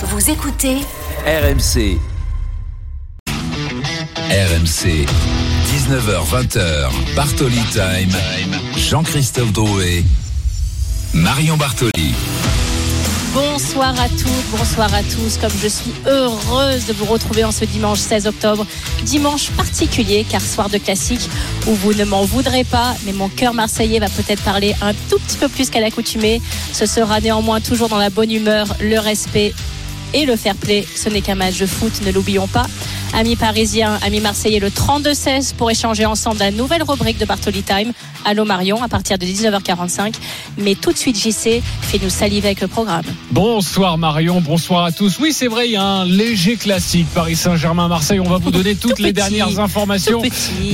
Vous écoutez RMC. RMC. 19h20h. Bartoli Time. Jean-Christophe Drouet. Marion Bartoli. Bonsoir à toutes, bonsoir à tous. Comme je suis heureuse de vous retrouver en ce dimanche 16 octobre, dimanche particulier car soir de classique où vous ne m'en voudrez pas, mais mon cœur marseillais va peut-être parler un tout petit peu plus qu'à l'accoutumée. Ce sera néanmoins toujours dans la bonne humeur, le respect et le fair play. Ce n'est qu'un match de foot, ne l'oublions pas. Amis parisiens, amis marseillais, le 32-16 pour échanger ensemble la nouvelle rubrique de Bartoli Time. Allô Marion, à partir de 19h45. Mais tout de suite, JC, fais-nous saliver avec le programme. Bonsoir Marion, bonsoir à tous. Oui, c'est vrai, il y a un léger classique Paris Saint-Germain-Marseille. On va vous donner toutes Tout les petit, dernières informations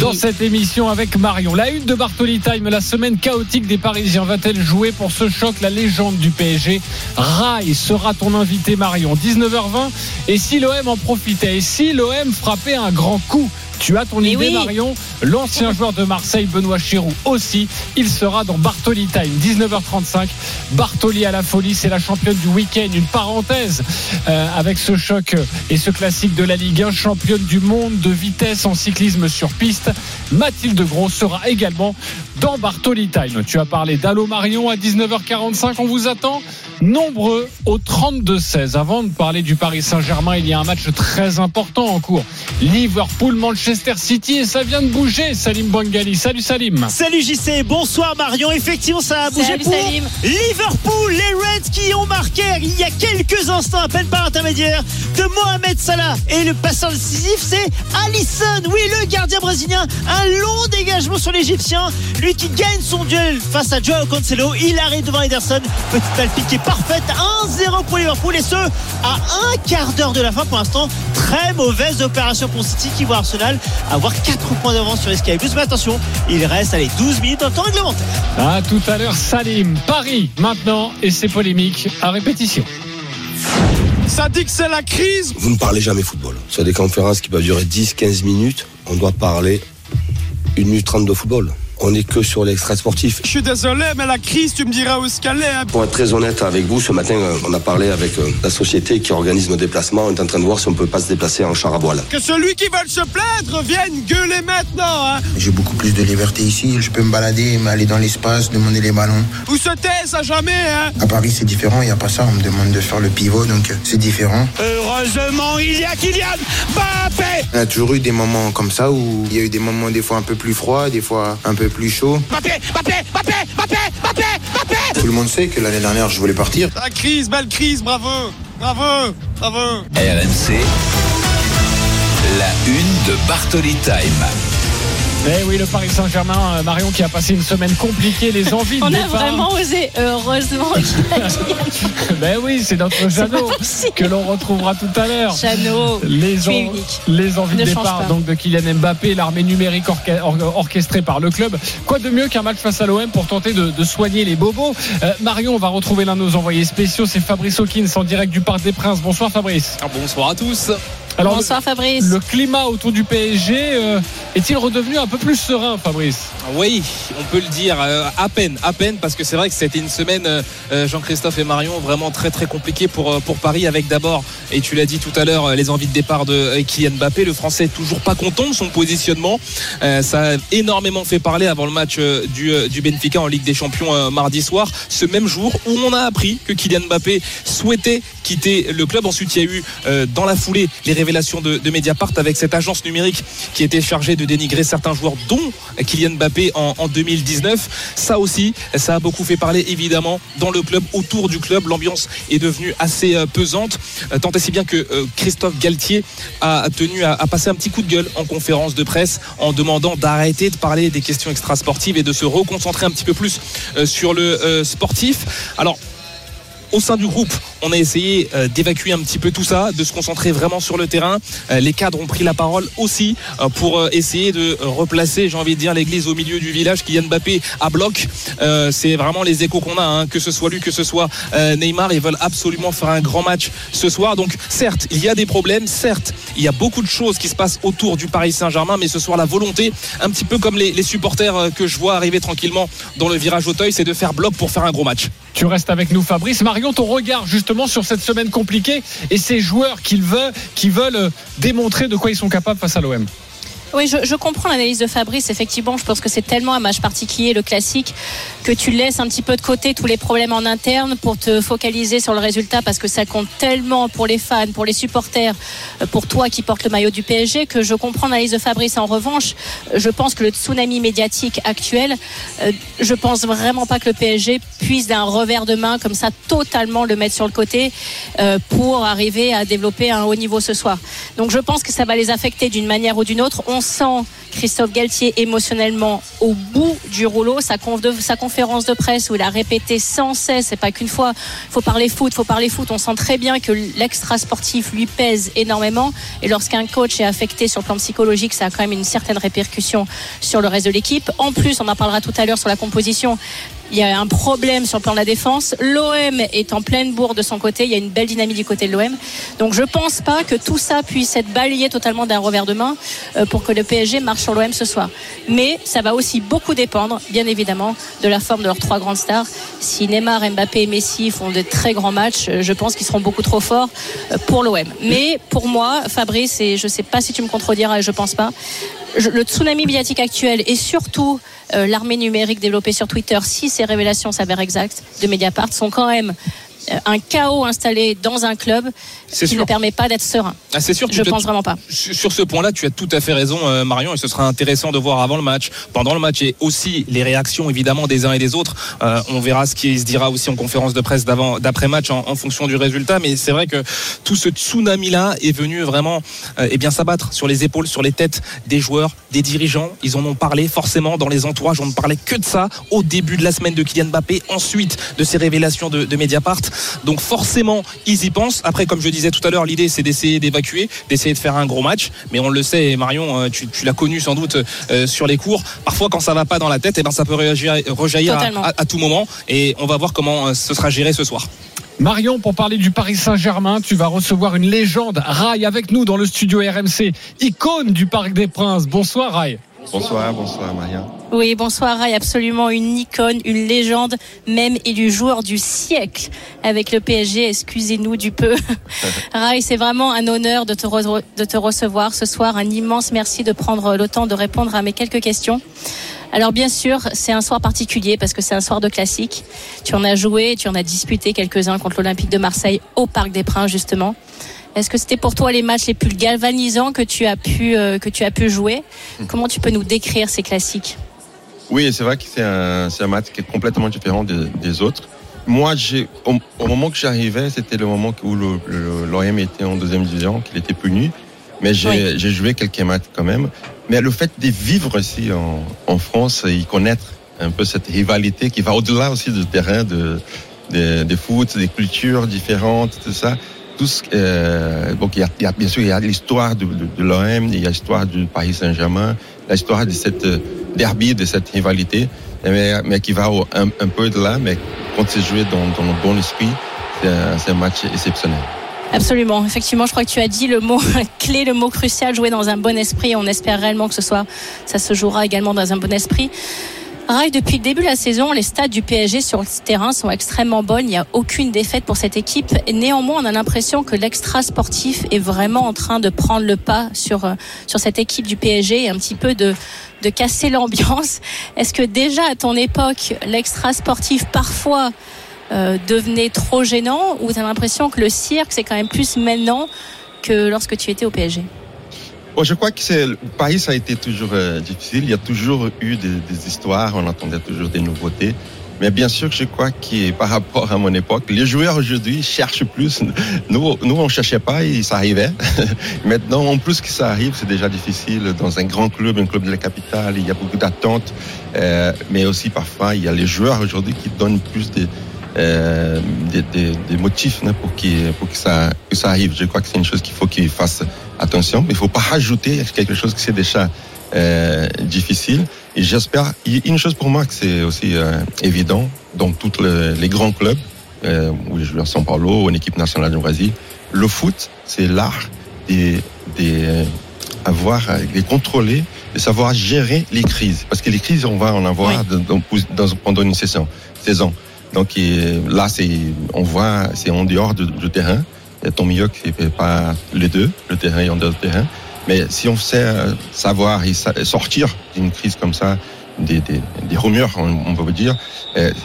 dans cette émission avec Marion. La une de Bartoli Time, la semaine chaotique des Parisiens va-t-elle jouer pour ce choc La légende du PSG, Rai sera ton invité Marion. 19h20. Et si l'OM en profitait? Et si l'OM frappait un grand coup tu as ton idée, oui. Marion. L'ancien joueur de Marseille, Benoît Chirou, aussi. Il sera dans Bartoli Time, 19h35. Bartoli à la folie, c'est la championne du week-end. Une parenthèse euh, avec ce choc et ce classique de la Ligue 1, championne du monde de vitesse en cyclisme sur piste. Mathilde Gros sera également dans Bartoli Time. Tu as parlé d'Allo Marion à 19h45. On vous attend nombreux au 32-16. Avant de parler du Paris Saint-Germain, il y a un match très important en cours. Liverpool, Manchester City et ça vient de bouger. Salim Bangali. Salut Salim. Salut JC, bonsoir Marion. Effectivement, ça a bougé Salut, pour Salim. Liverpool, les Reds qui ont marqué il y a quelques instants, à peine par intermédiaire de Mohamed Salah. Et le passeur décisif, c'est Alisson. Oui, le gardien brésilien. Un long dégagement sur l'Égyptien. Lui qui gagne son duel face à Joao Cancelo. Il arrive devant Ederson. Petite balle piquée parfaite. 1-0 pour Liverpool. Et ce, à un quart d'heure de la fin pour l'instant. Très mauvaise opération pour City qui voit Arsenal avoir 4 points d'avance sur les Sky Blues. Mais attention, il reste allez, 12 minutes le temps réglementaire. À tout à l'heure, Salim. Paris maintenant et c'est polémique à répétition. Ça dit que c'est la crise. Vous ne parlez jamais football. Sur des conférences qui peuvent durer 10-15 minutes, on doit parler 1 minute 30 de football. On n'est que sur l'extrait sportif. Je suis désolé, mais la crise, tu me diras où ce qu'elle est. hein. Pour être très honnête avec vous, ce matin, euh, on a parlé avec euh, la société qui organise nos déplacements. On est en train de voir si on peut pas se déplacer en char à voile. Que celui qui veut se plaindre vienne gueuler maintenant. Hein. J'ai beaucoup plus de liberté ici. Je peux me balader, aller dans l'espace, demander les ballons. Ou se taise à jamais. Hein. À Paris, c'est différent. Il n'y a pas ça. On me demande de faire le pivot, donc euh, c'est différent. Heureusement, il y a Kylian Mbappé. On a toujours eu des moments comme ça où il y a eu des moments des fois un peu plus froids, des fois un peu plus. Mbappé, Mbappé, Mbappé, Mbappé, Mbappé, Mbappé. Tout le monde sait que l'année dernière, je voulais partir. La crise, belle crise, bravo. Bravo, bravo. RMC. La une de Bartoli Time. Eh oui, le Paris Saint-Germain, euh, Marion qui a passé une semaine compliquée, les envies de On a départ. vraiment osé, heureusement qu'il a Ben oui, c'est notre Jeannot que l'on retrouvera tout à l'heure. Jeannot, Les, en- les envies Ne de départ donc de Kylian Mbappé, l'armée numérique orca- or- orchestrée par le club. Quoi de mieux qu'un match face à l'OM pour tenter de, de soigner les bobos? Euh, Marion, on va retrouver l'un de nos envoyés spéciaux, c'est Fabrice Hawkins en direct du Parc des Princes. Bonsoir Fabrice. Bonsoir à tous. Alors, Bonsoir Fabrice. le, le climat autour du PSG euh, est-il redevenu un peu plus serein, Fabrice? Oui, on peut le dire euh, à peine, à peine, parce que c'est vrai que c'était une semaine, euh, Jean-Christophe et Marion, vraiment très très compliquée pour, pour Paris, avec d'abord, et tu l'as dit tout à l'heure, les envies de départ de Kylian Mbappé. Le Français est toujours pas content de son positionnement. Euh, ça a énormément fait parler avant le match du, du Benfica en Ligue des Champions euh, mardi soir, ce même jour où on a appris que Kylian Mbappé souhaitait quitter le club. Ensuite, il y a eu euh, dans la foulée les révélations de, Mediapart avec cette agence numérique qui était chargée de dénigrer certains joueurs, dont Kylian Mbappé en, en 2019. Ça aussi, ça a beaucoup fait parler évidemment dans le club, autour du club. L'ambiance est devenue assez euh, pesante, euh, tant et si bien que euh, Christophe Galtier a tenu à, à passer un petit coup de gueule en conférence de presse en demandant d'arrêter de parler des questions extrasportives et de se reconcentrer un petit peu plus sur le sportif. Alors, au sein du groupe, on a essayé euh, d'évacuer un petit peu tout ça, de se concentrer vraiment sur le terrain. Euh, les cadres ont pris la parole aussi euh, pour essayer de replacer, j'ai envie de dire, l'église au milieu du village. Kylian Mbappé à bloc, c'est vraiment les échos qu'on a, hein, que ce soit lui, que ce soit Neymar. Ils veulent absolument faire un grand match ce soir. Donc, certes, il y a des problèmes, certes, il y a beaucoup de choses qui se passent autour du Paris Saint-Germain, mais ce soir, la volonté, un petit peu comme les, les supporters que je vois arriver tranquillement dans le virage Auteuil, c'est de faire bloc pour faire un gros match. Tu restes avec nous, Fabrice. Marion, ton regard justement sur cette semaine compliquée et ces joueurs qui veulent, qui veulent euh, démontrer de quoi ils sont capables face à l'OM. Oui, je, comprends l'analyse de Fabrice. Effectivement, je pense que c'est tellement un match particulier, le classique, que tu laisses un petit peu de côté tous les problèmes en interne pour te focaliser sur le résultat parce que ça compte tellement pour les fans, pour les supporters, euh, pour toi qui portes le maillot du PSG que je comprends l'analyse de Fabrice. En revanche, je pense que le tsunami médiatique actuel, euh, je pense vraiment pas que le PSG puisse d'un revers de main comme ça totalement le mettre sur le côté euh, pour arriver à développer un haut niveau ce soir. Donc je pense que ça va les affecter d'une manière ou d'une autre. Sent Christophe Galtier émotionnellement au bout du rouleau. Sa, conférence de presse où il a répété sans cesse, c'est pas qu'une fois, faut parler foot, faut parler foot. On sent très bien que l'extra sportif lui pèse énormément. Et lorsqu'un coach est affecté sur le plan psychologique, ça a quand même une certaine répercussion sur le reste de l'équipe. En plus, on en parlera tout à l'heure sur la composition. Il y a un problème sur le plan de la défense. L'OM est en pleine bourre de son côté. Il y a une belle dynamique du côté de l'OM. Donc je pense pas que tout ça puisse être balayé totalement d'un revers de main euh, pour que le PSG marche sur l'OM ce soir. Mais ça va aussi beaucoup dépendre, bien évidemment, de la forme de leurs trois grandes stars. Si Neymar, Mbappé et Messi font de très grands matchs, euh, je pense qu'ils seront beaucoup trop forts euh, pour l'OM. Mais pour moi, Fabrice, et je sais pas si tu me contrediras, je pense pas, le tsunami médiatique actuel et surtout euh, l'armée numérique développée sur Twitter, si ces révélations s'avèrent exactes de Mediapart, sont quand même un chaos installé dans un club qui sûr. ne permet pas d'être serein. Ah, c'est sûr. Je pense vraiment pas. Sur ce point-là, tu as tout à fait raison, euh, Marion, et ce sera intéressant de voir avant le match, pendant le match, et aussi les réactions évidemment des uns et des autres. Euh, on verra ce qui se dira aussi en conférence de presse d'avant, d'après-match, en, en fonction du résultat. Mais c'est vrai que tout ce tsunami-là est venu vraiment, euh, eh bien, s'abattre sur les épaules, sur les têtes des joueurs, des dirigeants. Ils en ont parlé forcément dans les entourages. On ne parlait que de ça au début de la semaine de Kylian Mbappé, ensuite de ces révélations de, de Mediapart. Donc forcément, ils y pensent. Après, comme je disais tout à l'heure, l'idée c'est d'essayer d'évacuer, d'essayer de faire un gros match. Mais on le sait, Marion, euh, tu, tu l'as connu sans doute euh, sur les cours. Parfois, quand ça va pas dans la tête, eh ben ça peut réagir, rejaillir à- à tout moment. Et on va voir comment euh, ce sera géré ce soir. Marion, pour parler du Paris Saint-Germain, tu vas recevoir une légende, Rai, avec nous dans le studio RMC, icône du Parc des Princes. Bonsoir Rai. Bonsoir, bonsoir Maria. Oui, bonsoir Ray, absolument une icône, une légende, même élu joueur du siècle avec le PSG, excusez-nous du peu. Ray, c'est vraiment un honneur de te, re- de te recevoir ce soir, un immense merci de prendre le temps de répondre à mes quelques questions. Alors bien sûr, c'est un soir particulier parce que c'est un soir de classique. Tu en as joué, tu en as disputé quelques-uns contre l'Olympique de Marseille au Parc des Princes justement. Est-ce que c'était pour toi les matchs les plus galvanisants que tu as pu euh, que tu as pu jouer Comment tu peux nous décrire ces classiques? Oui, c'est vrai que c'est un, match qui est complètement différent de- des autres. Moi, j'ai, au, au moment que j'arrivais, c'était le moment où l'OM était en deuxième division, qu'il était puni. Mais j'ai, Oui. joué quelques matchs quand même. Mais le fait de vivre ici en, en France et y connaître un peu cette rivalité qui va au-delà aussi du terrain de, de, de foot, des cultures différentes, tout ça. Tout euh, il y, a, bien sûr il y a l'histoire de, de, de l'OM, il y a l'histoire du Paris Saint-Germain, l'histoire de cette euh, derby, de cette rivalité, mais, mais qui va un, un peu de là, mais quand c'est joué dans, dans le bon esprit, c'est un match exceptionnel. Absolument. Effectivement, je crois que tu as dit le mot clé, le mot crucial, jouer dans un bon esprit. On espère réellement que ce soit, ça se jouera également dans un bon esprit. Rai, depuis le début de la saison, les stats du PSG sur le terrain sont extrêmement bonnes. Il n'y a aucune défaite pour cette équipe. Néanmoins, on a l'impression que l'extra sportif est vraiment en train de prendre le pas sur, euh, sur cette équipe du PSG et un petit peu de, de casser l'ambiance. Est-ce que déjà à ton époque, l'extra sportif parfois euh, devenait trop gênant ou tu as l'impression que le cirque, c'est quand même plus maintenant que lorsque tu étais au PSG Bon, je crois que c'est Paris, ça a été toujours euh, difficile. Il y a toujours eu des, des histoires, on entendait toujours des nouveautés. Mais bien sûr, je crois que par rapport à mon époque, les joueurs aujourd'hui cherchent plus. Nous, nous on cherchait pas et ça arrivait. Maintenant, en plus que ça arrive, c'est déjà difficile dans un grand club, un club de la capitale. Il y a beaucoup d'attentes, euh, mais aussi parfois il y a les joueurs aujourd'hui qui donnent plus de euh, des, des, des motifs hein, pour, qu'il- pour que, ça, que ça arrive. Je crois que c'est une chose qu'il faut qu'ils fassent attention. Mais il ne faut pas rajouter quelque chose qui c'est déjà euh, difficile. Et j'espère, une chose pour moi que c'est aussi euh, évident dans tous les, les grands clubs, euh, où je joue à São Paulo, en équipe nationale du Brésil, le foot, c'est l'art des, des euh, avoir, de contrôler, de savoir gérer les crises. Parce que les crises, on va en avoir Oui. dans- dans- dans- pendant une saison. saison. Donc là, c'est, on voit, c'est en dehors du, terrain. Et tant mieux c'est pas les deux, le terrain et en dehors du terrain. Mais si on sait euh, savoir sortir d'une crise comme ça, des, rumeurs, on, peut dire,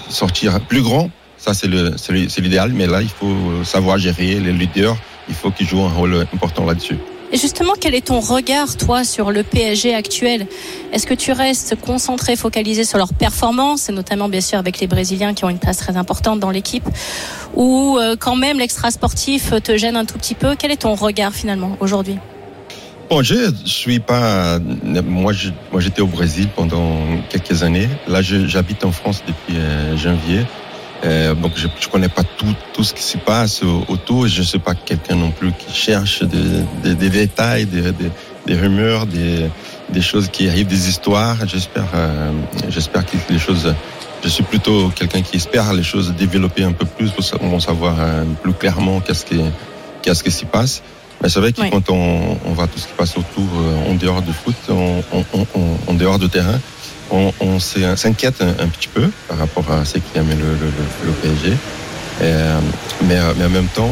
sortir plus grand, ça c'est l'idéal. Mais là, il faut savoir gérer les leaders. Il faut qu'ils jouent un rôle important là-dessus. Et justement, quel est ton regard, toi, sur le PSG actuel? Est-ce que tu restes concentré, focalisé sur leur performance, et notamment bien sûr avec les Brésiliens qui ont une place très importante dans l'équipe, ou euh, quand même l'extra sportif te gêne un tout petit peu? Quel est ton regard finalement aujourd'hui? Bon, je suis pas. Moi, moi, j'étais au Brésil pendant quelques années. Là, j'habite en France depuis euh, janvier. Euh, donc, je, je connais pas tout, tout ce qui se passe au- autour. Je suis pas quelqu'un non plus qui cherche des, des, des détails, des, des, des rumeurs, des, des choses qui arrivent, des histoires. J'espère, euh, j'espère que les choses. Je suis plutôt quelqu'un qui espère les choses développer un peu plus pour sa- pour savoir euh, plus clairement qu'est-ce qui, qu'est-ce qui s'y passe. Mais c'est vrai que quand on, on voit tout ce qui passe autour, euh, en dehors du foot, en, en, en, en dehors du terrain, on, s'inquiète un, petit peu par rapport à ce qui amène le, PSG. Euh, mais, mais en même temps,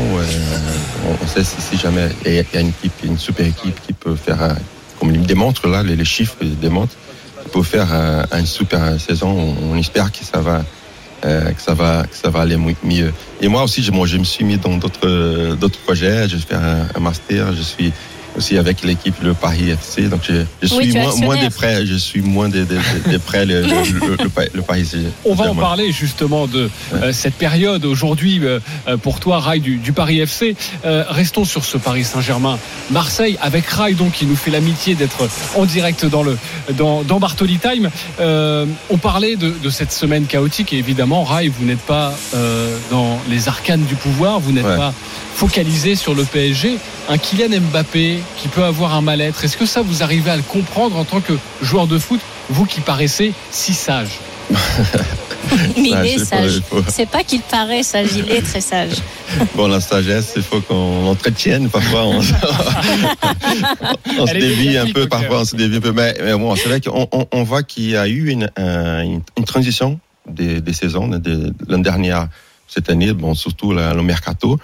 on, sait si, jamais il y a une équipe, une super équipe qui peut faire, comme il démontre là, les, les chiffres démontrent, qui peut faire euh, une super saison. On, espère que ça va, euh, que ça va, que ça va aller mieux. Et moi aussi, je, me suis mis dans d'autres, d'autres projets. Je vais faire un, un master. Je suis aussi avec l'équipe le Paris FC. Donc, je, suis moins, des prêts. Je suis moins des, des, des- des prêts le, le, le, le, Pa- le Paris. On va en parler justement de euh, cette période aujourd'hui euh, euh, pour toi, Rai du, du Paris FC. Euh, restons sur ce Paris Saint-Germain. Marseille avec Rai donc qui nous fait l'amitié d'être en direct dans le dans, dans Bartoli Time. Euh, on parlait de, de cette semaine chaotique et évidemment Rai, vous n'êtes pas euh, dans les arcanes du pouvoir, vous n'êtes Ouais. pas focalisé sur le PSG. Un Kylian Mbappé qui peut avoir un mal-être. Est-ce que ça vous arrivez à le comprendre en tant que joueur de foot, vous qui paraissez si sage? Mais Ah, il est pas, sage. C'est pas qu'il paraît sage, il est très sage. Bon, la sagesse, il faut qu'on l'entretienne. Parfois, on, on se dévie un peu. Parfois, on se dévie un peu. Mais, mais bon, c'est vrai qu'on on, on voit qu'il y a eu une, un- une, une transition des, des saisons. de- L'année dernière, cette année, bon, surtout le mercato.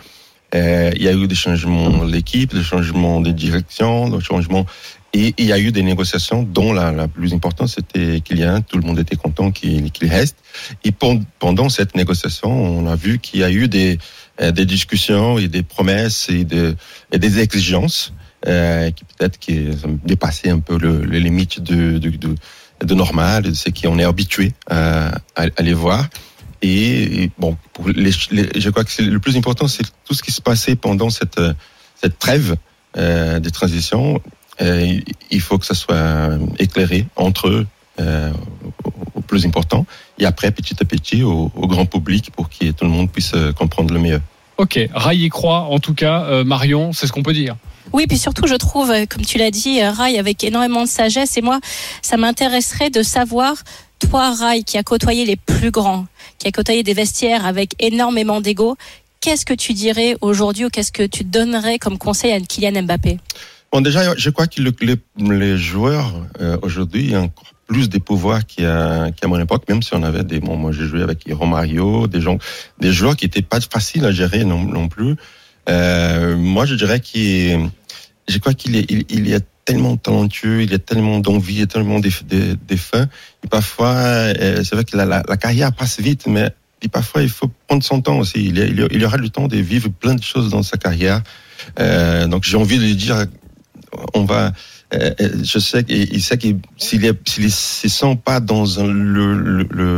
Euh, il y a eu des changements de l'équipe, des changements de direction, des changements. Et il y a eu des négociations dont la, plus importante, c'était Kylian. Tout le monde était content qu'il qu'il reste. Et pendant cette négociation, on a vu qu'il y a eu des, euh, discussions et des promesses et, de, et des exigences euh, qui peut-être qui dépassaient un peu le, les limites de, de, normal, de ce qu'on est habitué à, à, à les voir. Et, et bon, pour les, les- je crois que le plus important, c'est tout ce qui se passait pendant cette, euh, cette trêve euh, de transition. Euh, il faut que ça soit éclairé entre eux euh, au, au plus important et après petit à petit au, au grand public pour que tout le monde puisse comprendre le mieux. Ok, Rai y croit en tout cas. Euh, Marion, c'est ce qu'on peut dire. Oui, puis surtout, je trouve, comme tu l'as dit, euh, Rai, avec énormément de sagesse. Et moi, ça m'intéresserait de savoir, toi, Rai, qui a côtoyé les plus grands, qui a côtoyé des vestiaires avec énormément d'ego, qu'est-ce que tu dirais aujourd'hui ou qu'est-ce que tu donnerais comme conseil à Kylian Mbappé? Bon, déjà, je crois que le- les, joueurs euh, aujourd'hui ont encore plus de pouvoir qu'à mon époque, même si on avait des. Bon, moi, j'ai joué avec Romario, des gens, des joueurs qui étaient pas faciles à gérer non, plus. Euh, moi, je dirais qu'il, je crois qu'il il, tellement talentueux, il a tellement d'envie, il a tellement fins. Et parfois, euh, c'est vrai que la, la, la carrière passe vite, mais et parfois, il faut prendre son temps aussi. Il, il il aura le temps de vivre plein de choses dans sa carrière. Euh, donc, j'ai envie de lui dire, on va. euh, euh, je sais qu'il sait que s'il s'il se sent pas dans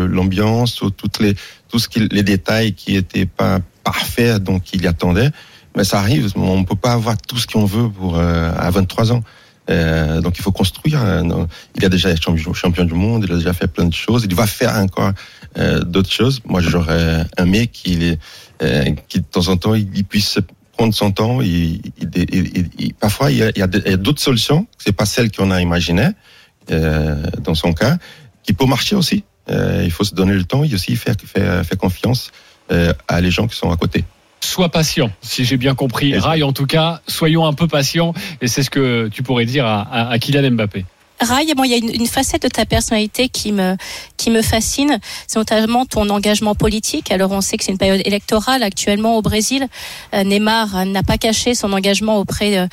l'ambiance ou toutes les, tout ce qui, les détails qui étaient pas parfaits, donc il y attendait. Mais ça arrive. On peut pas avoir tout ce qu'on veut pour euh, à 23 ans. Euh, donc il faut construire. il a déjà été champion, du monde, il a déjà fait plein de choses. Il va faire encore euh, d'autres choses. Moi, j'aurais aimé qu'il euh, qui de temps en temps il, puisse prendre son temps. Il, il- il- parfois, il y a, a d'autres solutions. C'est pas celles qu'on a imaginées euh, dans son cas, qui peut marcher aussi. Euh, il faut se donner le temps et aussi faire, faire, faire confiance à les gens qui sont à côté. Sois patient, si j'ai bien compris. Rai, en tout cas, soyons un peu patients. Et c'est ce que tu pourrais dire à, à, à Kylian Mbappé. Rai, bon, il y a une, une, facette de ta personnalité qui me, qui me fascine, c'est notamment ton engagement politique. Alors on sait que c'est une période électorale actuellement au Brésil. Euh, Neymar n'a pas caché son engagement auprès de,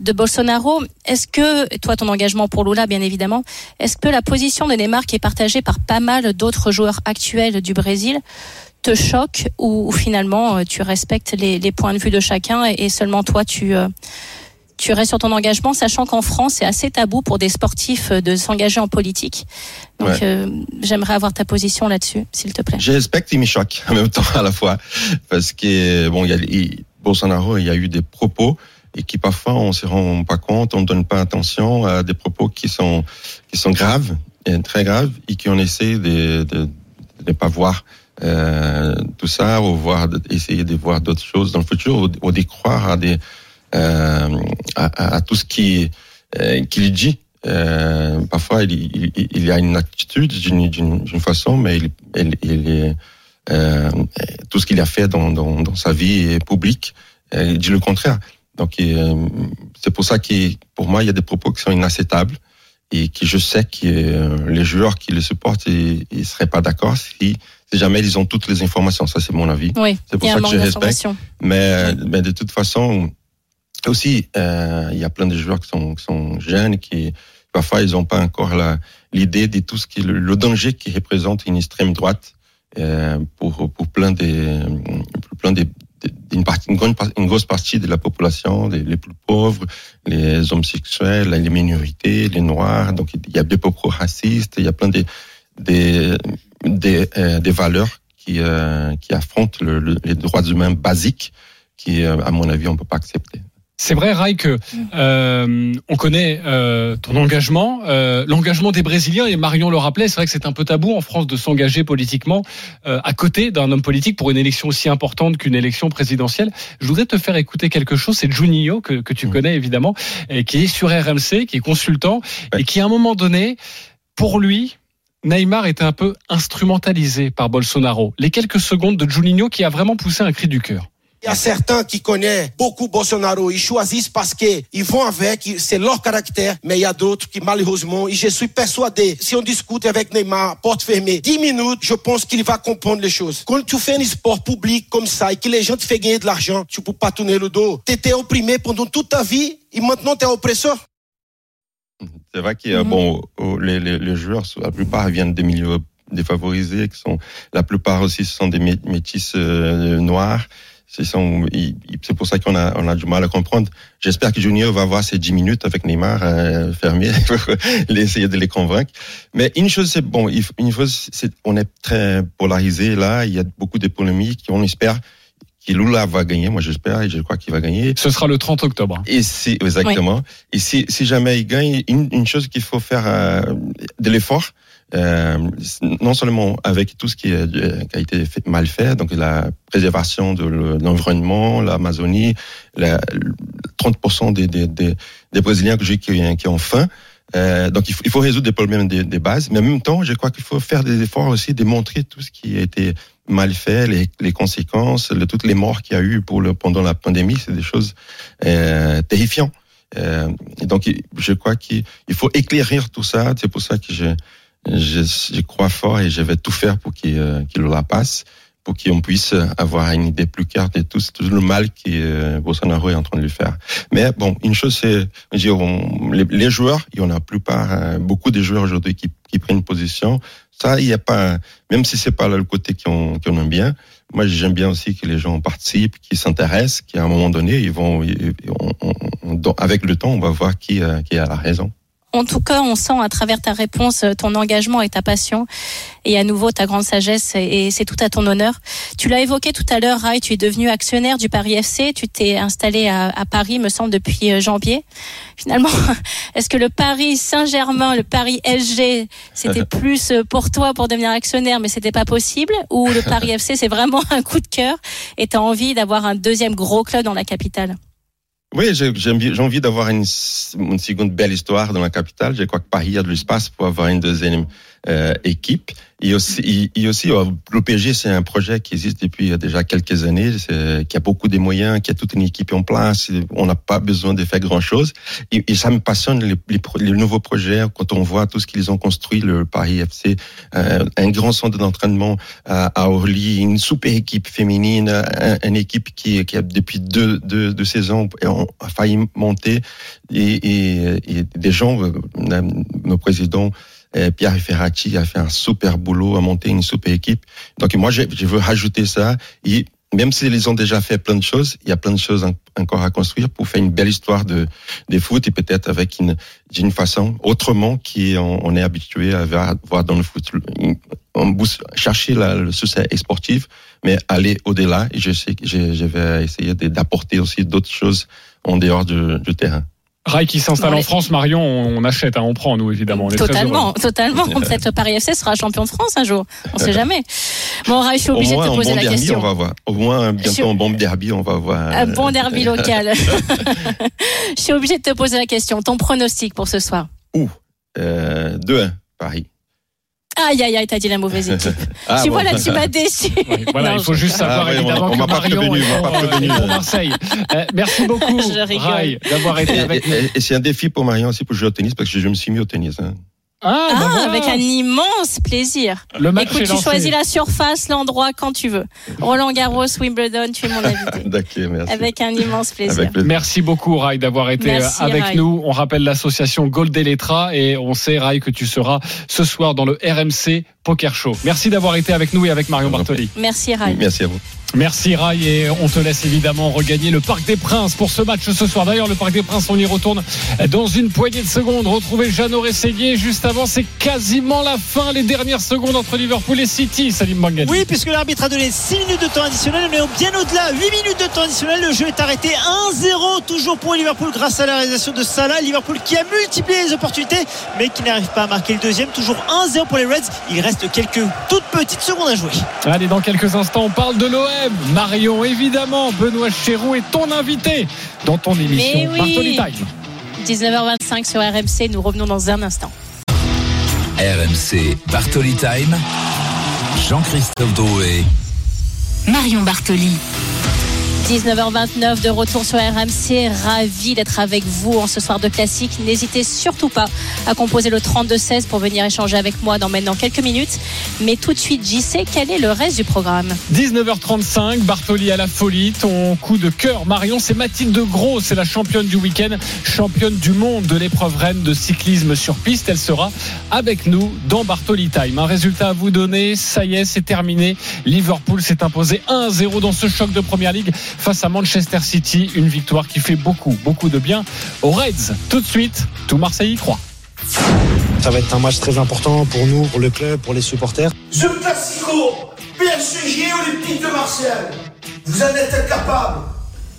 de Bolsonaro. Est-ce que, toi ton engagement pour Lula bien évidemment, est-ce que la position de Neymar qui est partagée par pas mal d'autres joueurs actuels du Brésil te choque ou, ou finalement euh, tu respectes les, les, points de vue de chacun et, et seulement toi tu... Euh, tu restes sur ton engagement, sachant qu'en France, c'est assez tabou pour des sportifs de s'engager en politique. Donc, Ouais. euh, j'aimerais avoir ta position là-dessus, s'il te plaît. Je respecte et me choque en même temps à la fois. Parce que, bon, il y a, il- Bolsonaro, il y a eu des propos et qui parfois on se rend pas compte, on ne donne pas attention à des propos qui sont, qui sont graves, et très graves, et qu'on essaie de, de, de ne pas voir euh, tout ça, ou voir, essayer de voir d'autres choses dans le futur, ou, ou croire euh, à, tout ce euh, qu'il dit. Euh, parfois, il, il, il a une attitude d'une façon, mais est, tout ce qu'il a fait dans, sa vie publique, euh, il dit le contraire. Donc, c'est pour ça que, pour moi, il y a des propos qui sont inacceptables et que je sais que euh, les joueurs qui le supportent, ils, ils seraient pas d'accord si, si jamais ils ont toutes les informations. Ça, c'est mon avis. Oui, C'est pour ça que je respecte. Mais, mais de toute façon, aussi, euh, il y a plein de joueurs qui sont, qui sont jeunes, qui parfois ils n'ont pas encore la- l'idée de tout ce qui le, le danger qui représente une extrême droite euh, pour, pour plein des, pour plein des une, partie, une, grande, une grosse partie de la population, les, plus pauvres, les homosexuels, les minorités, les noirs. Donc il y a des propos racistes, il y a plein de, des, des, euh, des valeurs qui, euh, qui affrontent le- le- les droits humains basiques qui, euh, à mon avis, on peut pas accepter. C'est vrai, Rai, que euh, on connaît euh, ton engagement, euh, l'engagement des Brésiliens, et Marion le rappelait, c'est vrai que c'est un peu tabou en France de s'engager politiquement euh, à côté d'un homme politique pour une élection aussi importante qu'une élection présidentielle. Je voudrais te faire écouter quelque chose, c'est Juninho, que, que tu Mm. connais évidemment, et qui est sur RMC, qui est consultant, et qui à un moment donné, pour lui, Neymar était un peu instrumentalisé par Bolsonaro. Les quelques secondes de Juninho qui a vraiment poussé un cri du cœur. Il y a certains qui connaissent beaucoup Bolsonaro, ils choisissent parce que ils vont avec, c'est leur caractère, mais il y a d'autres qui malheureusement, et je suis persuadé, si on discute avec Neymar, porte fermée, 10 minutes, je pense qu'il va comprendre les choses. Quand tu fais un sport public comme ça et que les gens te font gagner de l'argent, tu peux pas tourner le dos. Tu étais opprimé pendant toute ta vie et maintenant tu es oppresseur. C'est vrai Mhm. bon, au- les, joueurs, la plupart viennent des milieux défavorisés, qui sont, la plupart aussi sont des mé- métis euh, noirs. C'est pour ça qu'on a, on a du mal à comprendre. J'espère que Junior va avoir ces 10 minutes avec Neymar euh, fermé, pour essayer de les convaincre. Mais une chose, c'est bon, une chose, c'est on est très polarisé là. Il y a beaucoup de polémiques. On espère que Lula va gagner. Moi, j'espère et je crois qu'il va gagner. Ce sera le 30 octobre. Et si, exactement. Et si, si jamais il gagne, une, une chose qu'il faut faire euh, de l'effort, euh, non seulement avec tout ce qui, euh, a été mal fait, donc la préservation de le- de l'environnement, l'Amazonie, la, 30% des, des, des, Brésiliens que j'ai qui, ont faim. Euh, donc il faut, résoudre des problèmes des, des bases, mais en même temps, je crois qu'il faut faire des efforts aussi, de montrer tout ce qui a été mal fait, les, conséquences, le- toutes les morts qu'il y a eu pendant la pandémie, c'est des choses euh, terrifiantes. Euh, donc je crois qu'il il faut éclairir tout ça. C'est pour ça que je, je, crois fort et je vais tout faire pour qu'il euh, qu'il la passe, pour qu'on puisse avoir une idée plus claire de tout, tout le mal que euh, Bolsonaro est en train de lui faire. Mais bon, une chose c'est, les, les joueurs, il y en a la plupart, euh, beaucoup de joueurs aujourd'hui qui, qui prennent position. Ça, il n'y a pas, même si c'est pas le côté qu'on qu'on aime bien. Moi, j'aime bien aussi que les gens participent, qui s'intéressent, qu'à un moment donné, ils vont, ils- on- on- on- avec le temps, on va voir qui, euh, qui a la raison. En tout cas, on sent à travers ta réponse euh, ton engagement et ta passion, et à nouveau ta grande sagesse, et c'est tout à ton honneur. Tu l'as évoqué tout à l'heure, Rai, tu es devenu actionnaire du Paris FC, tu t'es installé à, à Paris, me semble, depuis euh, janvier. Finalement, est-ce que le Paris Saint-Germain, le Paris SG, c'était plus euh, pour toi pour devenir actionnaire, mais c'était pas possible, ou le Paris FC, c'est vraiment un coup de cœur, et tu as envie d'avoir un deuxième gros club dans la capitale? Oui, j'ai envie d'avoir une, une seconde belle histoire dans la capitale. Je crois que Paris a de l'espace pour avoir une deuxième euh, équipe. Et aussi, et aussi euh, le PSG, c'est un projet qui existe depuis déjà quelques années, qui a beaucoup de moyens, qui a toute une équipe en place. On n'a pas besoin de faire grand-chose. Et, ça me passionne les, nouveaux projets quand on voit tout ce qu'ils ont construit, le Paris FC, euh, un grand centre d'entraînement à, à Orly, une super équipe féminine, un- une équipe qui, qui a depuis deux, deux, deux saisons a failli monter et, et, et des gens, euh, nos présidents, euh, Pierre Ferrati a fait un super boulot à monter une super équipe. Donc moi, je, je veux rajouter ça. Et même s'ils ont déjà fait plein de choses, il y a plein de choses en- encore à construire pour faire une belle histoire de, des foot et peut-être avec une, d'une façon autrement qui on, est habitué à voir, dans le foot. On booste- chercher le succès sportif, mais aller au-delà. Et je sais que je, je vais essayer d'apporter aussi d'autres choses en dehors du, du terrain. Rai qui s'installe Bon, en France, Marion, on achète, hein, on prend, nous, évidemment. On est Totalement, totalement. Peut-être le Paris FC sera champion de France un jour. On sait jamais. Bon, Rai, je suis Au obligée de te poser bon la derby, question. on va voir. Au moins, bientôt un bon derby, on va voir. Un bon derby local. je suis obligée de te poser la question. Ton pronostic pour ce soir? Euh, 2-1, Paris. Aïe, aïe, aïe, t'as dit la mauvaise équipe. Ah, tu bon. vois, là, tu m'as déçu. Oui, voilà, Non, il faut juste savoir Ah ouais, on- évidemment on que m'a pas Marion prévenu, est on m'a pour, Marseille. Euh, merci beaucoup, Je rigole. Rai, d'avoir été Et, avec nous. et- et c'est un défi pour Marion aussi pour jouer au tennis parce que je me suis mis au tennis. hein. Ah, bah Ah, voilà. avec un immense plaisir. Le match Écoute, tu lancé. choisis la surface, l'endroit, quand tu veux. Roland Garros, Wimbledon, tu es mon invité. D'accord, merci. Avec un immense plaisir. Avec plaisir. Merci beaucoup, Rai, d'avoir été Merci, euh, avec Rai. nous. On rappelle l'association Gold Electra et on sait, Rai, que tu seras ce soir dans le RMC Poker Show. Merci d'avoir été avec nous et avec Marion Bartoli. Merci, Rai. Merci à vous. Merci Rai et on te laisse évidemment regagner le Parc des Princes pour ce match ce soir. D'ailleurs, le Parc des Princes, on y retourne dans une poignée de secondes. Retrouvez Jeannot Rességuier. Juste avant, c'est quasiment la fin, les dernières secondes entre Liverpool et City. Salim Bangani. Oui, puisque l'arbitre a donné 6 minutes de temps additionnel, mais bien au-delà, 8 minutes de temps additionnel. Le jeu est arrêté 1-0, toujours pour Liverpool grâce à la réalisation de Salah. Liverpool qui a multiplié les opportunités, mais qui n'arrive pas à marquer le deuxième. Toujours 1-0 pour les Reds. Il reste quelques toutes petites secondes à jouer. Allez, dans quelques instants, on parle de l'OM. Marion, évidemment, Benoît Chéroux est ton invité dans ton émission Mais oui. Bartoli Time. 19h25 sur RMC, nous revenons dans un instant. RMC Bartoli Time. Jean-Christophe Drouet. Marion Bartoli. 19h29 de retour sur RMC, ravi d'être avec vous en ce soir de classique. N'hésitez surtout pas à composer le 32-16 pour venir échanger avec moi dans maintenant quelques minutes. Mais tout de suite, JC, quel est le reste du programme 19h35, Bartoli à la folie, ton coup de cœur. Marion, c'est Mathilde Gros, c'est la championne du week-end, championne du monde de l'épreuve reine de cyclisme sur piste. Elle sera avec nous dans Bartoli Time. Un résultat à vous donner, ça y est, c'est terminé. Liverpool s'est imposé 1-0 dans ce choc de première ligue face à Manchester City. Une victoire qui fait beaucoup, beaucoup de bien aux Reds. Tout de suite, tout Marseille y croit. Ça va être un match très important pour nous, pour le club, pour les supporters. Ce Classico, PSG Olympique de Marseille, vous en êtes capable,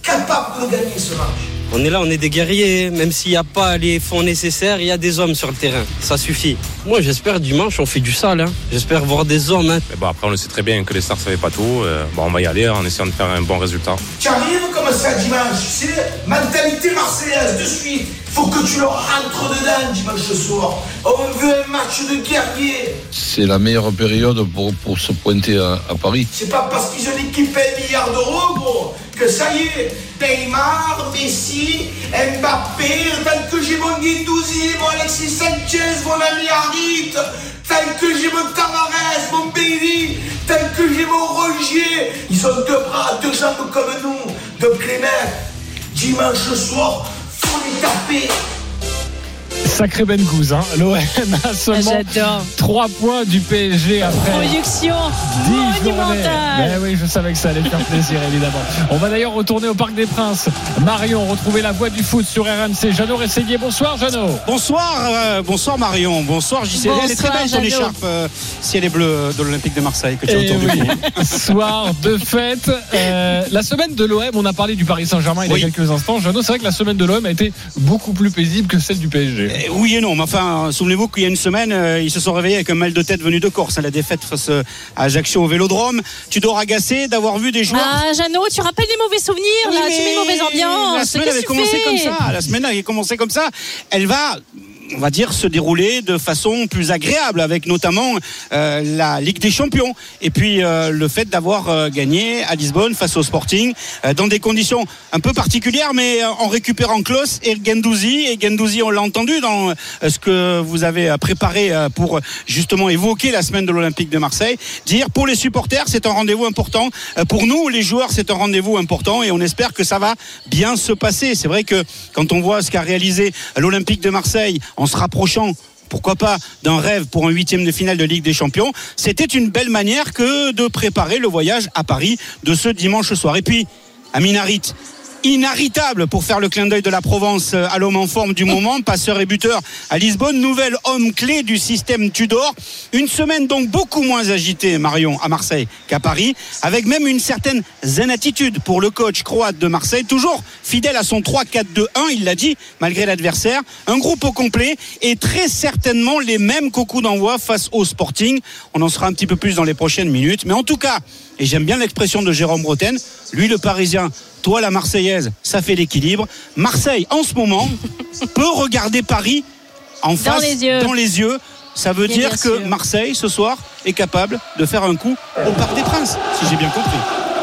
capable de gagner ce match. On est là, on est des guerriers. Même s'il n'y a pas les fonds nécessaires, il y a des hommes sur le terrain. Ça suffit. Moi, j'espère dimanche, on fait du sale. hein. J'espère voir des hommes. hein. Mais bon, après, on le sait très bien que les stars ne savaient pas tout. Euh, bon, on va y aller en essayant de faire un bon résultat. Tu arrives comme ça dimanche, c'est mentalité marseillaise de suite. Faut que tu leur rentres dedans dimanche soir. On veut un match de guerrier. C'est la meilleure période pour, pour se pointer à, à Paris. C'est pas parce qu'ils ont équipé un milliard d'euros, gros, que ça y est. Neymar, Messi, Mbappé, tant que j'ai mon Guendouzi, mon Alexis Sanchez, mon ami Harit, tant que j'ai mon Tavares, mon Bailey, tant que j'ai mon Roger, ils ont deux bras, deux jambes comme nous. Donc les mecs, dimanche soir, faut les taper. Sacré Ben Gouz, hein. l'OM a seulement J'adore. 3 points du PSG après. Production 10 journées. monumentale. Mais oui, je savais que ça allait faire plaisir, évidemment. On va d'ailleurs retourner au Parc des Princes. Marion, retrouver la voix du foot sur RMC. Jeannot Rességuier, bonsoir Jeannot. Bonsoir, euh, bonsoir Marion, bonsoir JC. Elle est très Bonsoir, belle ton écharpe euh, ciel et bleu de l'Olympique de Marseille que tu as Eh autour du oui, soir de fête. Euh, la semaine de l'OM, on a parlé du Paris Saint-Germain il y a Oui. quelques instants. Jeannot, c'est vrai que la semaine de l'OM a été beaucoup plus paisible que celle du PSG. Eh Oui et non, mais enfin, souvenez-vous qu'il y a une semaine, euh, ils se sont réveillés avec un mal de tête venu de Corse, à la défaite face euh, à Ajaccio au Vélodrome. Tu dois agacé d'avoir vu des joueurs. Ah, Jeannot, tu rappelles des mauvais souvenirs, là. Oui, Tu mets une mauvaise ambiance. La semaine avait commencé comme ça. La semaine avait commencé comme ça. Elle va on va dire, se dérouler de façon plus agréable, avec notamment euh, la Ligue des Champions et puis euh, le fait d'avoir euh, gagné à Lisbonne face au Sporting dans des conditions un peu particulières, mais en récupérant Klaus et Gendouzi. Et Gendouzi, on l'a entendu dans ce que vous avez préparé pour justement évoquer la semaine de l'Olympique de Marseille, dire pour les supporters, c'est un rendez-vous important. Pour nous, les joueurs, c'est un rendez-vous important et on espère que ça va bien se passer. C'est vrai que quand on voit ce qu'a réalisé l'Olympique de Marseille en se rapprochant pourquoi pas d'un rêve pour un huitième de finale de Ligue des Champions. C'était une belle manière que de préparer le voyage à Paris de ce dimanche soir. Et puis, Amin Harit, inarrêtable pour faire le clin d'œil de la Provence euh, à l'homme en forme du moment, passeur et buteur à Lisbonne, nouvel homme clé du système Tudor. Une semaine donc beaucoup moins agitée, Marion, à Marseille qu'à Paris, avec même une certaine zen attitude pour le coach croate de Marseille, toujours fidèle à son 3-4-2-1, il l'a dit, malgré l'adversaire. Un groupe au complet et très certainement les mêmes qu'au coup d'envoi face au Sporting. On en sera un petit peu plus dans les prochaines minutes. Mais en tout cas, et j'aime bien l'expression de Jérôme Bretagne, lui le Parisien, toi la Marseillaise, ça fait l'équilibre. Marseille, en ce moment, peut regarder Paris en face, les yeux. dans les yeux. Ça veut Bien, dire bien que sûr. Marseille, ce soir, est capable de faire un coup au Parc des Princes, si j'ai bien compris.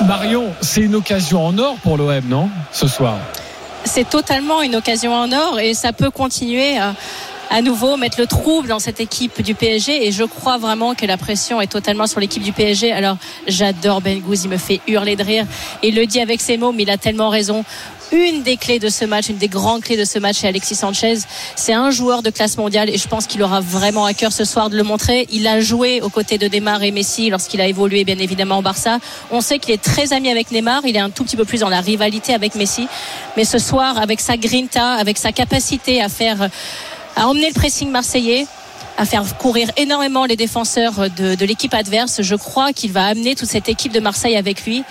Marion, c'est une occasion en or pour l'OM, non Ce soir? c'est totalement une occasion en or et ça peut continuer à, nouveau mettre le trouble dans cette équipe du PSG et je crois vraiment que la pression est totalement sur l'équipe du PSG. Alors j'adore Ben Gouz, il me fait hurler de rire il le dit avec ses mots mais il a tellement raison. Une des clés de ce match, une des grandes clés de ce match, c'est Alexis Sanchez. C'est un joueur de classe mondiale et je pense qu'il aura vraiment à cœur ce soir de le montrer. Il a joué aux côtés de Neymar et Messi lorsqu'il a évolué bien évidemment au Barça. On sait qu'il est très ami avec Neymar. Il est un tout petit peu plus dans la rivalité avec Messi. Mais ce soir, avec sa grinta, avec sa capacité à faire, à emmener le pressing marseillais, à faire courir énormément les défenseurs de, de l'équipe adverse. Je crois qu'il va amener toute cette équipe de Marseille avec lui.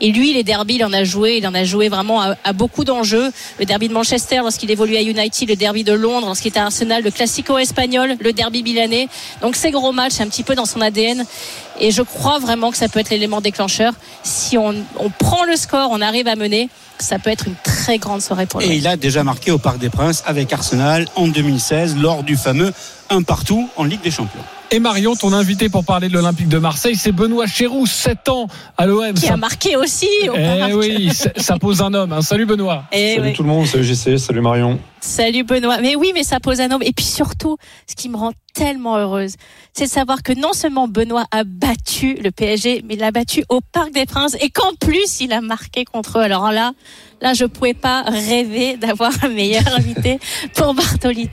Et lui, les derbies, il en a joué. Il en a joué vraiment à, à beaucoup d'enjeux. Le derby de Manchester lorsqu'il évoluait à United, le derby de Londres lorsqu'il était à Arsenal, le Classico espagnol, le derby milanais. Donc ces gros matchs, c'est un petit peu dans son ADN. Et je crois vraiment que ça peut être l'élément déclencheur. Si on, on prend le score, on arrive à mener, ça peut être une très grande soirée pour Et lui. il a déjà marqué au Parc des Princes avec Arsenal en 2016 lors du fameux un partout en Ligue des Champions. Et Marion, ton invité pour parler de l'Olympique de Marseille, c'est Benoît Chéroux, 7 ans à l'OM. Qui Ça- a marqué aussi au Eh oui, ça pose un homme. hein. Salut Benoît. Eh Salut oui. tout le monde, salut JC, salut Marion. Salut Benoît. Mais oui, mais ça pose un homme. Et puis surtout, ce qui me rend tellement heureuse, c'est de savoir que non seulement Benoît a battu le PSG, mais il l'a battu au Parc des Princes et qu'en plus il a marqué contre eux. Alors là, là, je pouvais pas rêver d'avoir un meilleur invité pour Bartoli.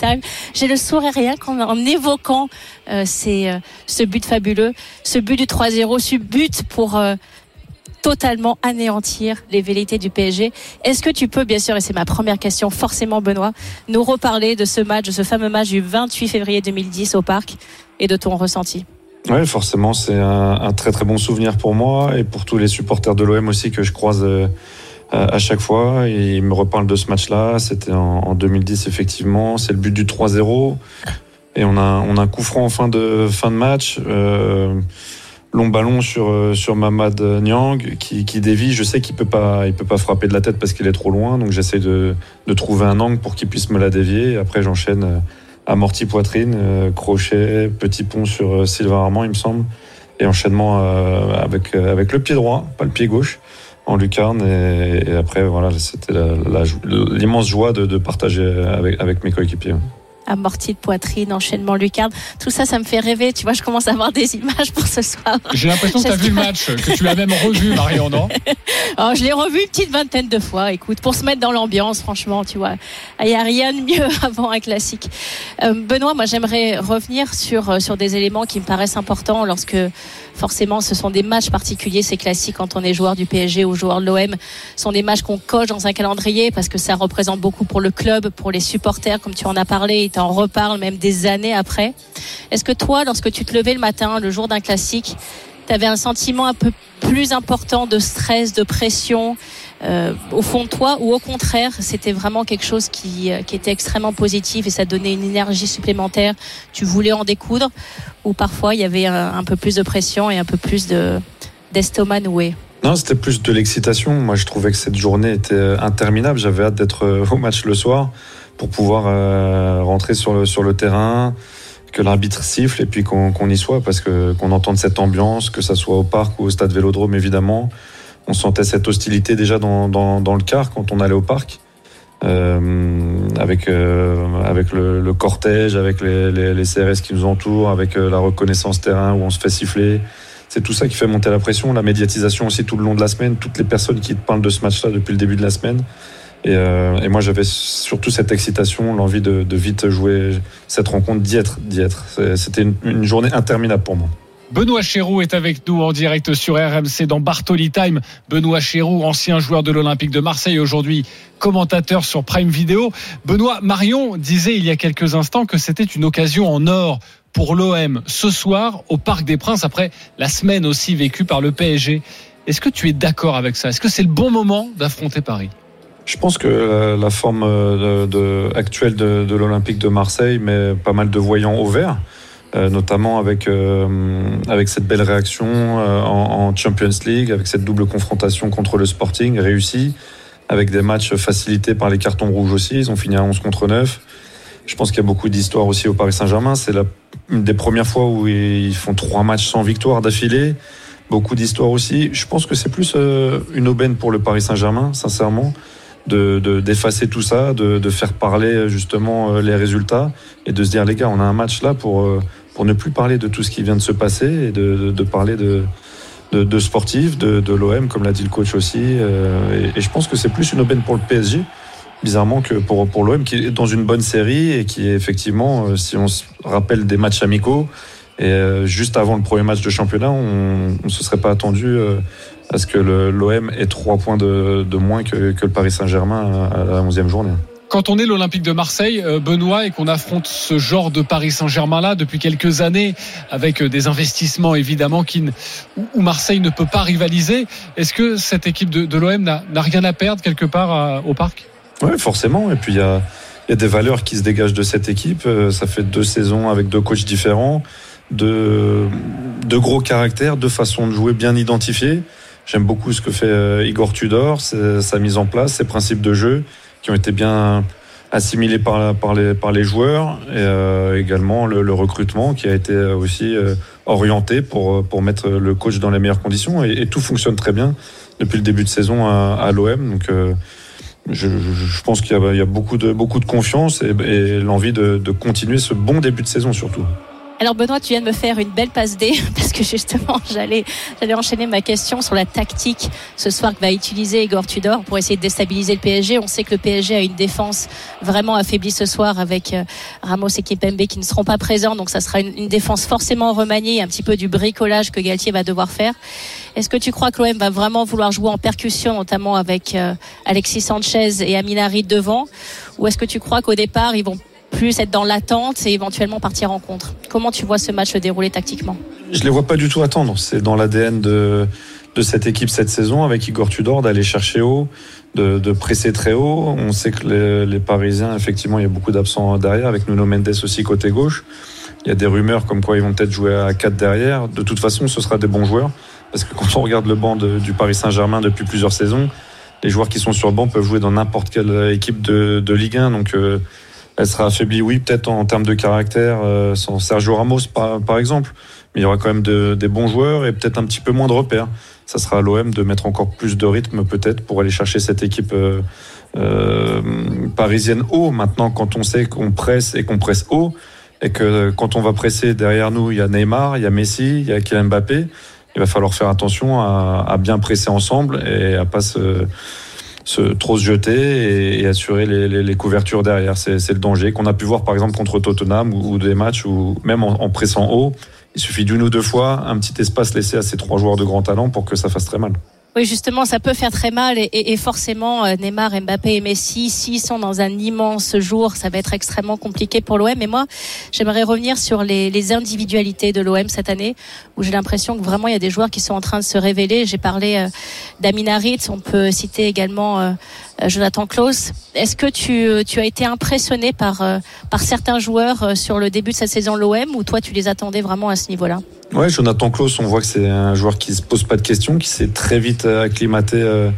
J'ai le sourire rien qu'en en évoquant euh, ces, euh, ce but fabuleux, ce but du 3-0, ce but pour euh, totalement anéantir les velléités du PSG. Est-ce que tu peux, bien sûr, et c'est ma première question, forcément Benoît, nous reparler de ce match, de ce fameux match du 28 février 2010 au Parc et de ton ressenti? Ouais, forcément, c'est un, très très bon souvenir pour moi et pour tous les supporters de l'OM aussi que je croise euh, à chaque fois. Et ils me reparlent de ce match-là. C'était en, en 2010, effectivement. C'est le but du 3-0. Et on a, on a un coup franc en fin de, fin de match. Euh, long ballon sur, euh, sur Mamad Niang qui, qui dévie. Je sais qu'il peut pas, il peut pas frapper de la tête parce qu'il est trop loin. Donc j'essaie de, de trouver un angle pour qu'il puisse me la dévier. Après, j'enchaîne euh, amorti poitrine, euh, crochet, petit pont sur Sylvain Armand, il me semble. Et enchaînement avec, avec le pied droit, pas le pied gauche, en lucarne. Et, après, voilà, c'était l'immense joie de, de partager avec, avec mes coéquipiers. Amorti de poitrine, enchaînement lucarne, tout ça, ça me fait rêver. Tu vois, je commence à avoir des images pour ce soir. J'ai l'impression que tu as vu le match, que tu l'as même revu, Marion, non? Alors, je l'ai revu une petite vingtaine de fois, écoute, pour se mettre dans l'ambiance, franchement, tu vois. Il n'y a rien de mieux avant un classique. Euh, Benoît, moi, j'aimerais revenir sur, euh, sur des éléments qui me paraissent importants lorsque, forcément, ce sont des matchs particuliers, ces classiques, quand on est joueur du PSG ou joueur de l'OM. Ce sont des matchs qu'on coche dans un calendrier parce que ça représente beaucoup pour le club, pour les supporters, comme tu en as parlé, et t'en reparles même des années après. Est-ce que toi, lorsque tu te levais le matin, le jour d'un classique, tu avais un sentiment un peu plus important de stress, de pression euh, au fond de toi ou au contraire c'était vraiment quelque chose qui, euh, qui était extrêmement positif et ça donnait une énergie supplémentaire tu voulais en découdre ou parfois il y avait un, peu plus de pression et un peu plus de d'estomac noué? Non, c'était plus de l'excitation. Moi, je trouvais que cette journée était euh, interminable. J'avais hâte d'être euh, au match le soir. pour pouvoir euh, rentrer sur le, sur le terrain, que l'arbitre siffle et puis qu'on qu'on y soit parce que qu'on entende cette ambiance, que ça soit au parc ou au stade Vélodrome évidemment. On sentait cette hostilité déjà dans, le car quand on allait au parc. Euh, avec euh, le, cortège, avec les, CRS qui nous entourent, avec euh, la reconnaissance terrain où on se fait siffler. C'est tout ça qui fait monter la pression, la médiatisation aussi tout le long de la semaine, toutes les personnes qui parlent de ce match-là depuis le début de la semaine. Et, moi, j'avais surtout cette excitation, l'envie de, vite jouer cette rencontre, d'y être. C'était une journée interminable pour moi. Benoît Chéroux est avec nous en direct sur RMC dans Bartoli Time. Benoît Chéroux, ancien joueur de l'Olympique de Marseille, aujourd'hui commentateur sur Prime Video. Benoît Marion disait il y a quelques instants que c'était une occasion en or pour l'OM ce soir au Parc des Princes après la semaine aussi vécue par le PSG. Est-ce que tu es d'accord avec ça? Est-ce que c'est le bon moment d'affronter Paris? Je pense que la, forme de, actuelle de l'Olympique de Marseille met pas mal de voyants au vert. Euh, notamment avec, euh, avec cette belle réaction euh, en, Champions League, avec cette double confrontation contre le Sporting réussie, avec des matchs facilités par les cartons rouges aussi. Ils ont fini à 11 contre 9. Je pense qu'il y a beaucoup d'histoires aussi au Paris Saint-Germain. C'est une des premières fois où ils font trois matchs sans victoire d'affilée. Beaucoup d'histoires aussi. Je pense que c'est plus une aubaine pour le Paris Saint-Germain, sincèrement de d'effacer tout ça, de, de, faire parler justement les résultats et de se dire les gars, on a un match là pour pour ne plus parler de tout ce qui vient de se passer et de, de, de parler de, de, de sportifs, de, de l'OM, comme l'a dit le coach aussi. Euh, et, et, je pense que c'est plus une aubaine pour le PSG, bizarrement, que pour, pour l'OM, qui est dans une bonne série et qui est effectivement, euh, si on se rappelle des matchs amicaux, et euh, juste avant le premier match de championnat, on ne se serait pas attendu euh, à ce que l'OM ait trois points de, de moins que, que, le Paris Saint-Germain à la 11e journée quand on est l'Olympique de Marseille, Benoît, et qu'on affronte ce genre de Paris Saint-Germain-là depuis quelques années, avec des investissements évidemment qui, où Marseille ne peut pas rivaliser, est-ce que cette équipe de, de l'OM n'a rien à perdre quelque part à, au parc? Oui, forcément. Et puis il y a, y a, des valeurs qui se dégagent de cette équipe. Ça fait deux saisons avec deux coachs différents, de, de gros caractères, deux façons de jouer bien identifiées. J'aime beaucoup ce que fait Igor Tudor, sa mise en place, ses principes de jeu qui ont été bien assimilés par, par, les, par les joueurs et euh, également le, le, recrutement qui a été aussi euh, orienté pour, pour mettre le coach dans les meilleures conditions et, et tout fonctionne très bien depuis le début de saison à, à l'OM. Donc euh, je, je, pense qu'il y, y, a beaucoup de, beaucoup de confiance et, et l'envie de, de continuer ce bon début de saison surtout. Alors Benoît, tu viens de me faire une belle passe D parce que justement j'allais j'allais enchaîner ma question sur la tactique ce soir que va utiliser Igor Tudor pour essayer de déstabiliser le PSG. On sait que le PSG a une défense vraiment affaiblie ce soir avec Ramos et Kipembe qui ne seront pas présents, donc ça sera une, une défense forcément remaniée, un petit peu du bricolage que Galtier va devoir faire. Est-ce que tu crois que l'OM va vraiment vouloir jouer en percussion, notamment avec euh, Alexis Sanchez et Aminari devant, ou est-ce que tu crois qu'au départ ils vont plus être dans l'attente et éventuellement partir en contre. Comment tu vois ce match se dérouler tactiquement Je les vois pas du tout attendre. C'est dans l'ADN de, cette équipe cette saison avec Igor Tudor d'aller chercher haut, de, presser très haut. On sait que les, Parisiens, effectivement, il y a beaucoup d'absents derrière, avec Nuno Mendes aussi côté gauche. Il y a des rumeurs comme quoi ils vont peut-être jouer à 4 derrière. De toute façon, ce sera des bons joueurs. Parce que quand on regarde le banc du Paris Saint-Germain depuis plusieurs saisons, les joueurs qui sont sur le banc peuvent jouer dans n'importe quelle équipe de, de Ligue 1. Donc, euh, elle sera affaiblie, oui, peut-être en termes de caractère, euh, sans Sergio Ramos par, par, exemple, mais il y aura quand même de, des bons joueurs et peut-être un petit peu moins de repères. Ça sera à l'OM de mettre encore plus de rythme peut-être pour aller chercher cette équipe euh, euh, parisienne haut. Maintenant, quand on sait qu'on presse et qu'on presse haut, et que quand on va presser derrière nous, il y a Neymar, il y a Messi, il y a Kylian Mbappé, il va falloir faire attention à, à bien presser ensemble et à pas se se, trop se jeter et, et assurer les, les, les, couvertures derrière. C'est le danger qu'on a pu voir par exemple contre Tottenham ou, ou des matchs où même en, en pressant haut, il suffit d'une ou deux fois un petit espace laissé à ces trois joueurs de grand talent pour que ça fasse très mal. Oui, justement, ça peut faire très mal et, et, forcément, Neymar, Mbappé et Messi, s'ils sont dans un immense jour, ça va être extrêmement compliqué pour l'OM. Et moi, j'aimerais revenir sur les, les individualités de l'OM cette année, où j'ai l'impression que vraiment il y a des joueurs qui sont en train de se révéler. J'ai parlé euh, d'Aminarit, on peut citer également euh, Jonathan Klaus. Est-ce que tu, tu, as été impressionné par, euh, par certains joueurs sur le début de cette saison l'OM, ou toi tu les attendais vraiment à ce niveau-là? Ouais, Jonathan Klaus, on voit que c'est un joueur qui se pose pas de questions, qui s'est très vite acclimaté euh,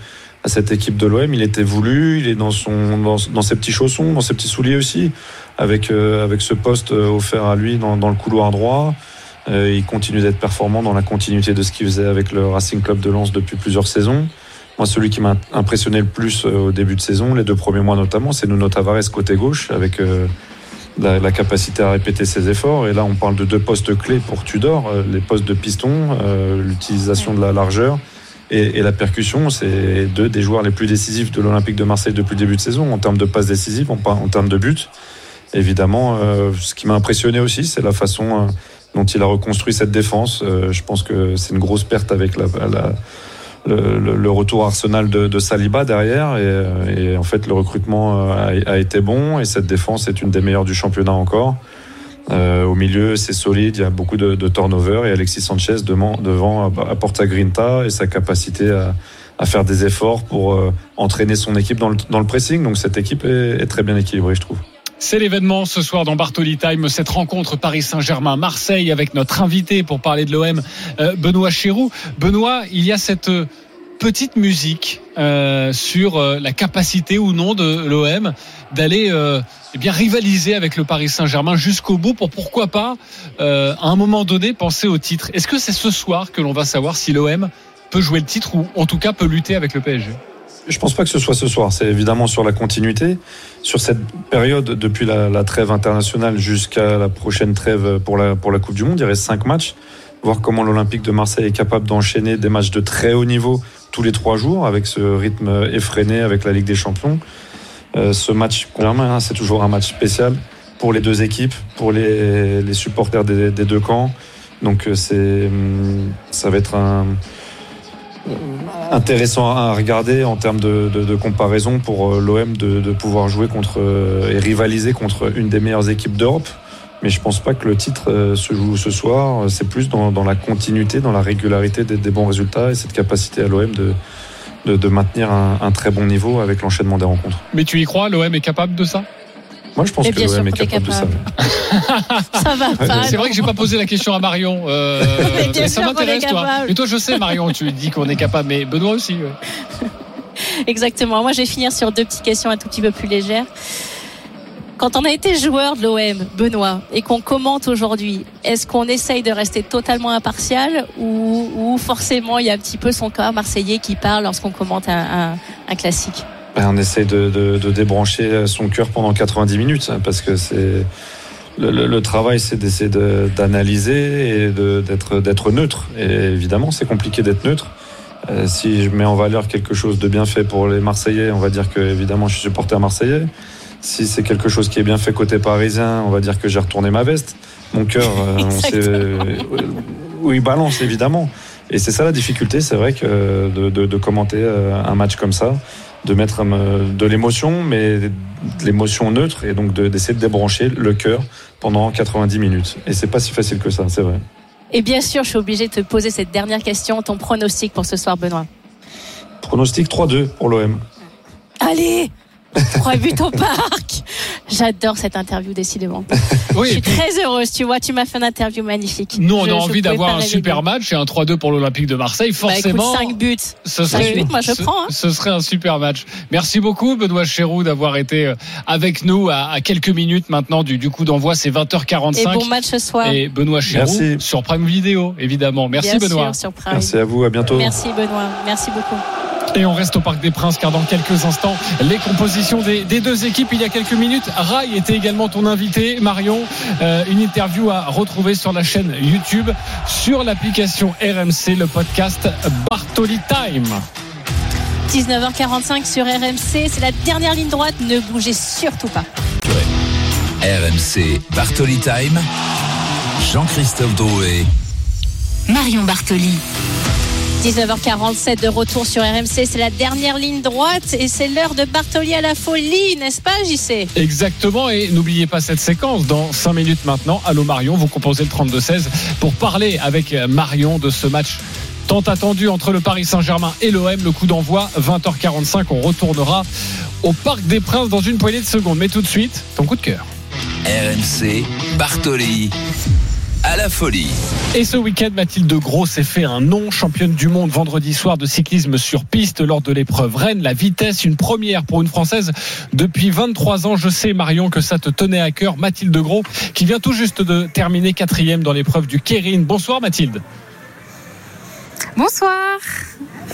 à cette équipe de l'OM. Il était voulu, il est dans, son, dans, ses petits chaussons, dans ses petits souliers aussi, avec, euh, avec ce poste euh, offert à lui dans, dans le couloir droit. Euh, il continue d'être performant dans la continuité de ce qu'il faisait avec le Racing Club de Lens depuis plusieurs saisons. Moi, celui qui m'a impressionné le plus euh, au début de saison, les deux premiers mois notamment, c'est Nuno Tavares côté gauche, avec euh, la, la, capacité à répéter ses efforts. Et là, on parle de deux postes clés pour Tudor, euh, les postes de piston, euh, l'utilisation de la largeur et, et la percussion. C'est deux des joueurs les plus décisifs de l'Olympique de Marseille depuis le début de saison, en termes de passes décisives, en, en termes de buts. Évidemment, euh, ce qui m'a impressionné aussi, c'est la façon dont il a reconstruit cette défense. je pense que c'est une grosse perte avec la, la le, le, le, retour Arsenal de, de, Saliba derrière et, et, en fait le recrutement a, a, été bon et cette défense est une des meilleures du championnat encore. Euh, au milieu, c'est solide, il y a beaucoup de, de turnover et Alexis Sanchez devant, devant apporte sa grinta et sa capacité à, à faire des efforts pour euh, entraîner son équipe dans le, dans le, pressing. Donc cette équipe est, est très bien équilibrée, je trouve. C'est l'événement ce soir dans Bartoli Time, cette rencontre Paris Saint-Germain-Marseille avec notre invité pour parler de l'OM, euh, Benoît Chéroux. Benoît, il y a cette petite musique euh, sur euh, la capacité ou non de l'OM d'aller euh, eh bien rivaliser avec le Paris Saint-Germain jusqu'au bout pour pourquoi pas euh, à un moment donné penser au titre. Est-ce que c'est ce soir que l'on va savoir si l'OM peut jouer le titre ou en tout cas peut lutter avec le PSG je pense pas que ce soit ce soir. C'est évidemment sur la continuité, sur cette période depuis la, trêve internationale jusqu'à la prochaine trêve pour la pour la Coupe du Monde. Il reste cinq matchs. Voir comment l'Olympique de Marseille est capable d'enchaîner des matchs de très haut niveau tous les trois jours avec ce rythme effréné avec la Ligue des Champions. Euh, ce match, hein, c'est toujours un match spécial pour les deux équipes, pour les, les supporters des, des, deux camps. Donc c'est ça va être un intéressant à regarder en termes de, de, de comparaison pour l'OM de, de, pouvoir jouer contre et rivaliser contre une des meilleures équipes d'Europe. Mais je pense pas que le titre se joue ce soir. C'est plus dans, dans, la continuité, dans la régularité des, des, bons résultats et cette capacité à l'OM de, de, de, maintenir un, un, très bon niveau avec l'enchaînement des rencontres. Mais tu y crois L'OM est capable de ça? Moi, je pense que l'OM est capable, de ça. ça va pas. C'est vrai que j'ai pas posé la question à Marion. Euh, mais ça m'intéresse, toi. Mais toi, je sais, Marion, tu dis qu'on est capable, mais Benoît aussi. Ouais. Exactement. Moi, je vais finir sur deux petites questions un tout petit peu plus légères. Quand on a été joueur de l'OM, Benoît, et qu'on commente aujourd'hui, est-ce qu'on essaye de rester totalement impartial ou, ou, forcément il y a un petit peu son corps marseillais qui parle lorsqu'on commente un, un, un classique? On essaye de, de, de, débrancher son cœur pendant 90 minutes hein, parce que c'est. Le, le, le, travail, c'est d'essayer d'analyser et d'être neutre. Et évidemment, c'est compliqué d'être neutre. Euh, si je mets en valeur quelque chose de bien fait pour les Marseillais, on va dire que évidemment, je suis supporter marseillais si c'est quelque chose qui est bien fait côté parisien, on va dire que j'ai retourné ma veste. Mon cœur, euh, on sait où il balance évidemment. Et c'est ça la difficulté, c'est vrai que de, de, de, commenter euh, un match comme ça, de mettre euh, de l'émotion, mais de l'émotion neutre, et donc d'essayer de, de, débrancher le cœur pendant 90 minutes. Et c'est pas si facile que ça, c'est vrai. Et bien sûr, je suis obligé de te poser cette dernière question, ton pronostic pour ce soir, Benoît. Pronostic 3-2 pour l'OM. Allez Trois buts au parc. J'adore cette interview, décidément. Oui, je suis puis... très heureuse, tu vois, tu m'as fait une interview magnifique. Nous, on je, a envie d'avoir un super match et un 3-2 pour l'Olympique de Marseille. Forcément. Bah, écoute, 5 buts. Ce serait, 5 buts, moi je ce, prends. Hein. Ce serait un super match. Merci beaucoup, Benoît Chéroux, d'avoir été euh, avec nous à, à, quelques minutes maintenant du, du coup d'envoi. C'est 20h45. Et bon match ce soir. Et Benoît Chéroux Merci. sur Prime Vidéo, évidemment. Merci, Bien Benoît. Sûr, sur Prime. Merci à vous, à bientôt. Merci, Benoît. Merci beaucoup. Et on reste au Parc des Princes car dans quelques instants, les compositions des, des deux équipes. Il y a quelques minutes, Rai était également ton invité, Marion. Euh, une interview à retrouver sur la chaîne YouTube, sur l'application RMC, le podcast Bartoli Time. 19h45 sur RMC, c'est la dernière ligne droite, ne bougez surtout pas. RMC Bartoli Time, Jean-Christophe Drouet. Marion Bartoli. 19h47 de retour sur RMC, c'est la dernière ligne droite et c'est l'heure de Bartoli à la folie, n'est-ce pas JC Exactement et n'oubliez pas cette séquence dans 5 minutes maintenant. Allô Marion, vous composez le 32-16 pour parler avec Marion de ce match tant attendu entre le Paris Saint-Germain et l'OM. Le coup d'envoi 20h45, on retournera au Parc des Princes dans une poignée de secondes. Mais tout de suite, ton coup de cœur. RMC Bartoli à la folie. Et ce week-end, Mathilde Gros s'est fait un nom, championne du monde vendredi soir de cyclisme sur piste lors de l'épreuve Rennes. La vitesse, une première pour une Française depuis 23 ans. Je sais, Marion, que ça te tenait à cœur. Mathilde Gros, qui vient tout juste de terminer quatrième dans l'épreuve du Kérin. Bonsoir, Mathilde. Bonsoir.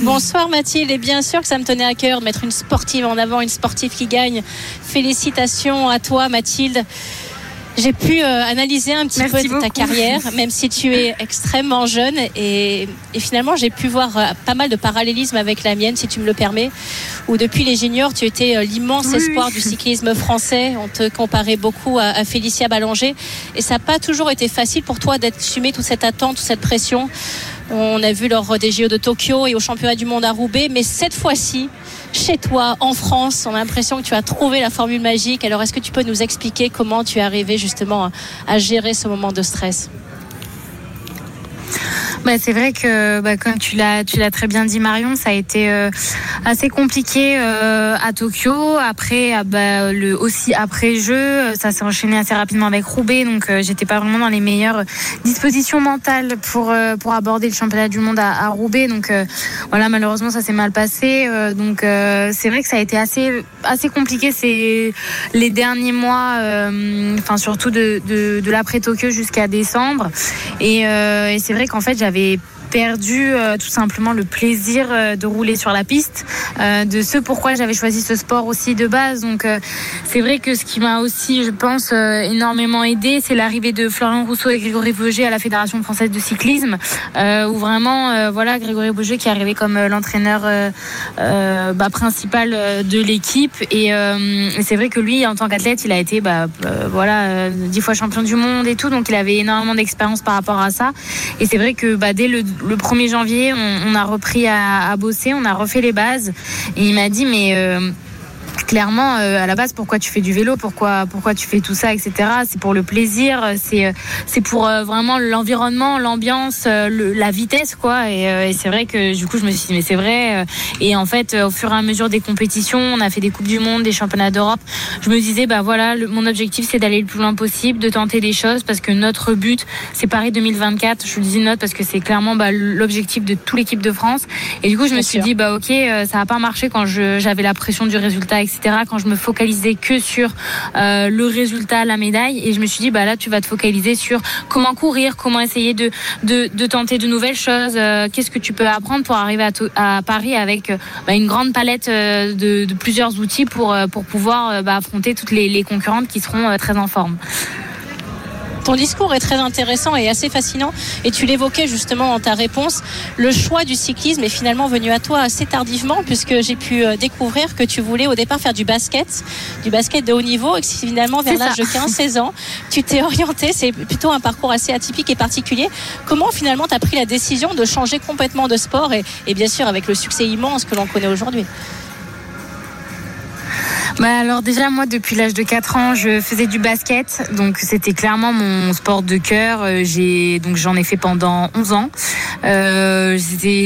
Bonsoir Mathilde et bien sûr que ça me tenait à cœur de mettre une sportive en avant, une sportive qui gagne. Félicitations à toi Mathilde. J'ai pu euh, analyser un petit peu ta carrière, même si tu es extrêmement jeune. Et, et finalement, j'ai pu voir euh, pas mal de parallélismes avec la mienne, si tu me le permets. Où depuis les juniors, tu étais euh, l'immense Oui, espoir du cyclisme français. On te comparait beaucoup à, à Félicia Ballanger. Et ça n'a pas toujours été facile pour toi d'assumer toute cette attente, toute cette pression. On a vu lors des JO de Tokyo et au championnat du monde à Roubaix. Mais cette fois-ci, chez toi, en France, on a l'impression que tu as trouvé la formule magique. Alors, est-ce que tu peux nous expliquer comment tu es arrivé justement à, gérer ce moment de stress? Bah, c'est vrai que, bah, comme tu l'as, très bien dit, Marion, ça a été euh, assez compliqué euh, à Tokyo. Après, ah, bah, aussi après jeu, ça s'est enchaîné assez rapidement avec Roubaix, donc euh, j'étais pas vraiment dans les meilleures dispositions mentales pour aborder le championnat du monde à, Roubaix. Donc voilà, malheureusement, ça s'est mal passé. Donc c'est vrai que ça a été assez compliqué ces les derniers mois, enfin surtout de de, de l'après Tokyo jusqu'à décembre. Et c'est vrai qu'en fait j'avais Be. Perdu euh, tout simplement le plaisir euh, de rouler sur la piste, euh, de ce pourquoi j'avais choisi ce sport aussi de base. Donc c'est vrai que ce qui m'a aussi, je pense, énormément aidé, c'est l'arrivée de Florian Rousseau et Grégory Boger à la Fédération française de cyclisme, où vraiment, voilà, Grégory Boger qui est arrivé comme l'entraîneur bah, principal de l'équipe. Et, c'est vrai que lui, en tant qu'athlète, il a été, bah, voilà, dix fois champion du monde et tout, donc il avait énormément d'expérience par rapport à ça. Et c'est vrai que bah, dès le, le 1er janvier, on, a repris à, à bosser, on a refait les bases. Et il m'a dit, mais euh, clairement euh, à la base pourquoi tu fais du vélo pourquoi pourquoi tu fais tout ça etc c'est pour le plaisir c'est euh, c'est pour euh, vraiment l'environnement l'ambiance le- la vitesse quoi. Et, et c'est vrai que du coup je me suis dit mais c'est vrai et en fait au fur et à mesure des compétitions on a fait des coupes du monde des championnats d'Europe je me disais bah voilà le- mon objectif c'est d'aller le plus loin possible de tenter des choses parce que notre but c'est Paris 2024 je le dis note parce que c'est clairement bah, l'objectif de toute l'équipe de France. Et du coup je me suis dit bah ok ça a pas marché quand j'avais la pression du résultat quand je me focalisais que sur euh, le résultat la médaille. Et je me suis dit bah là tu vas te focaliser sur comment courir comment essayer de de, tenter de nouvelles choses euh, qu'est-ce que tu peux apprendre pour arriver à, Paris avec euh, bah, une grande palette de, plusieurs outils pour pour pouvoir bah, affronter toutes les, concurrentes qui seront très en forme Ton discours est très intéressant et assez fascinant. Et tu l'évoquais justement dans ta réponse. Le choix du cyclisme est finalement venu à toi assez tardivement, puisque j'ai pu euh, découvrir que tu voulais au départ faire du basket, du basket de haut niveau, et que finalement, vers l'âge de 15-16 ans, tu t'es orienté. C'est plutôt un parcours assez atypique et particulier. Comment finalement tu as pris la décision de changer complètement de sport et, et bien sûr avec le succès immense que l'on connaît aujourd'hui? Bah alors déjà moi depuis l'âge de 4 ans je faisais du basket. Donc c'était clairement mon sport de cœur. Euh, j'ai donc j'en ai fait pendant 11 ans. Euh,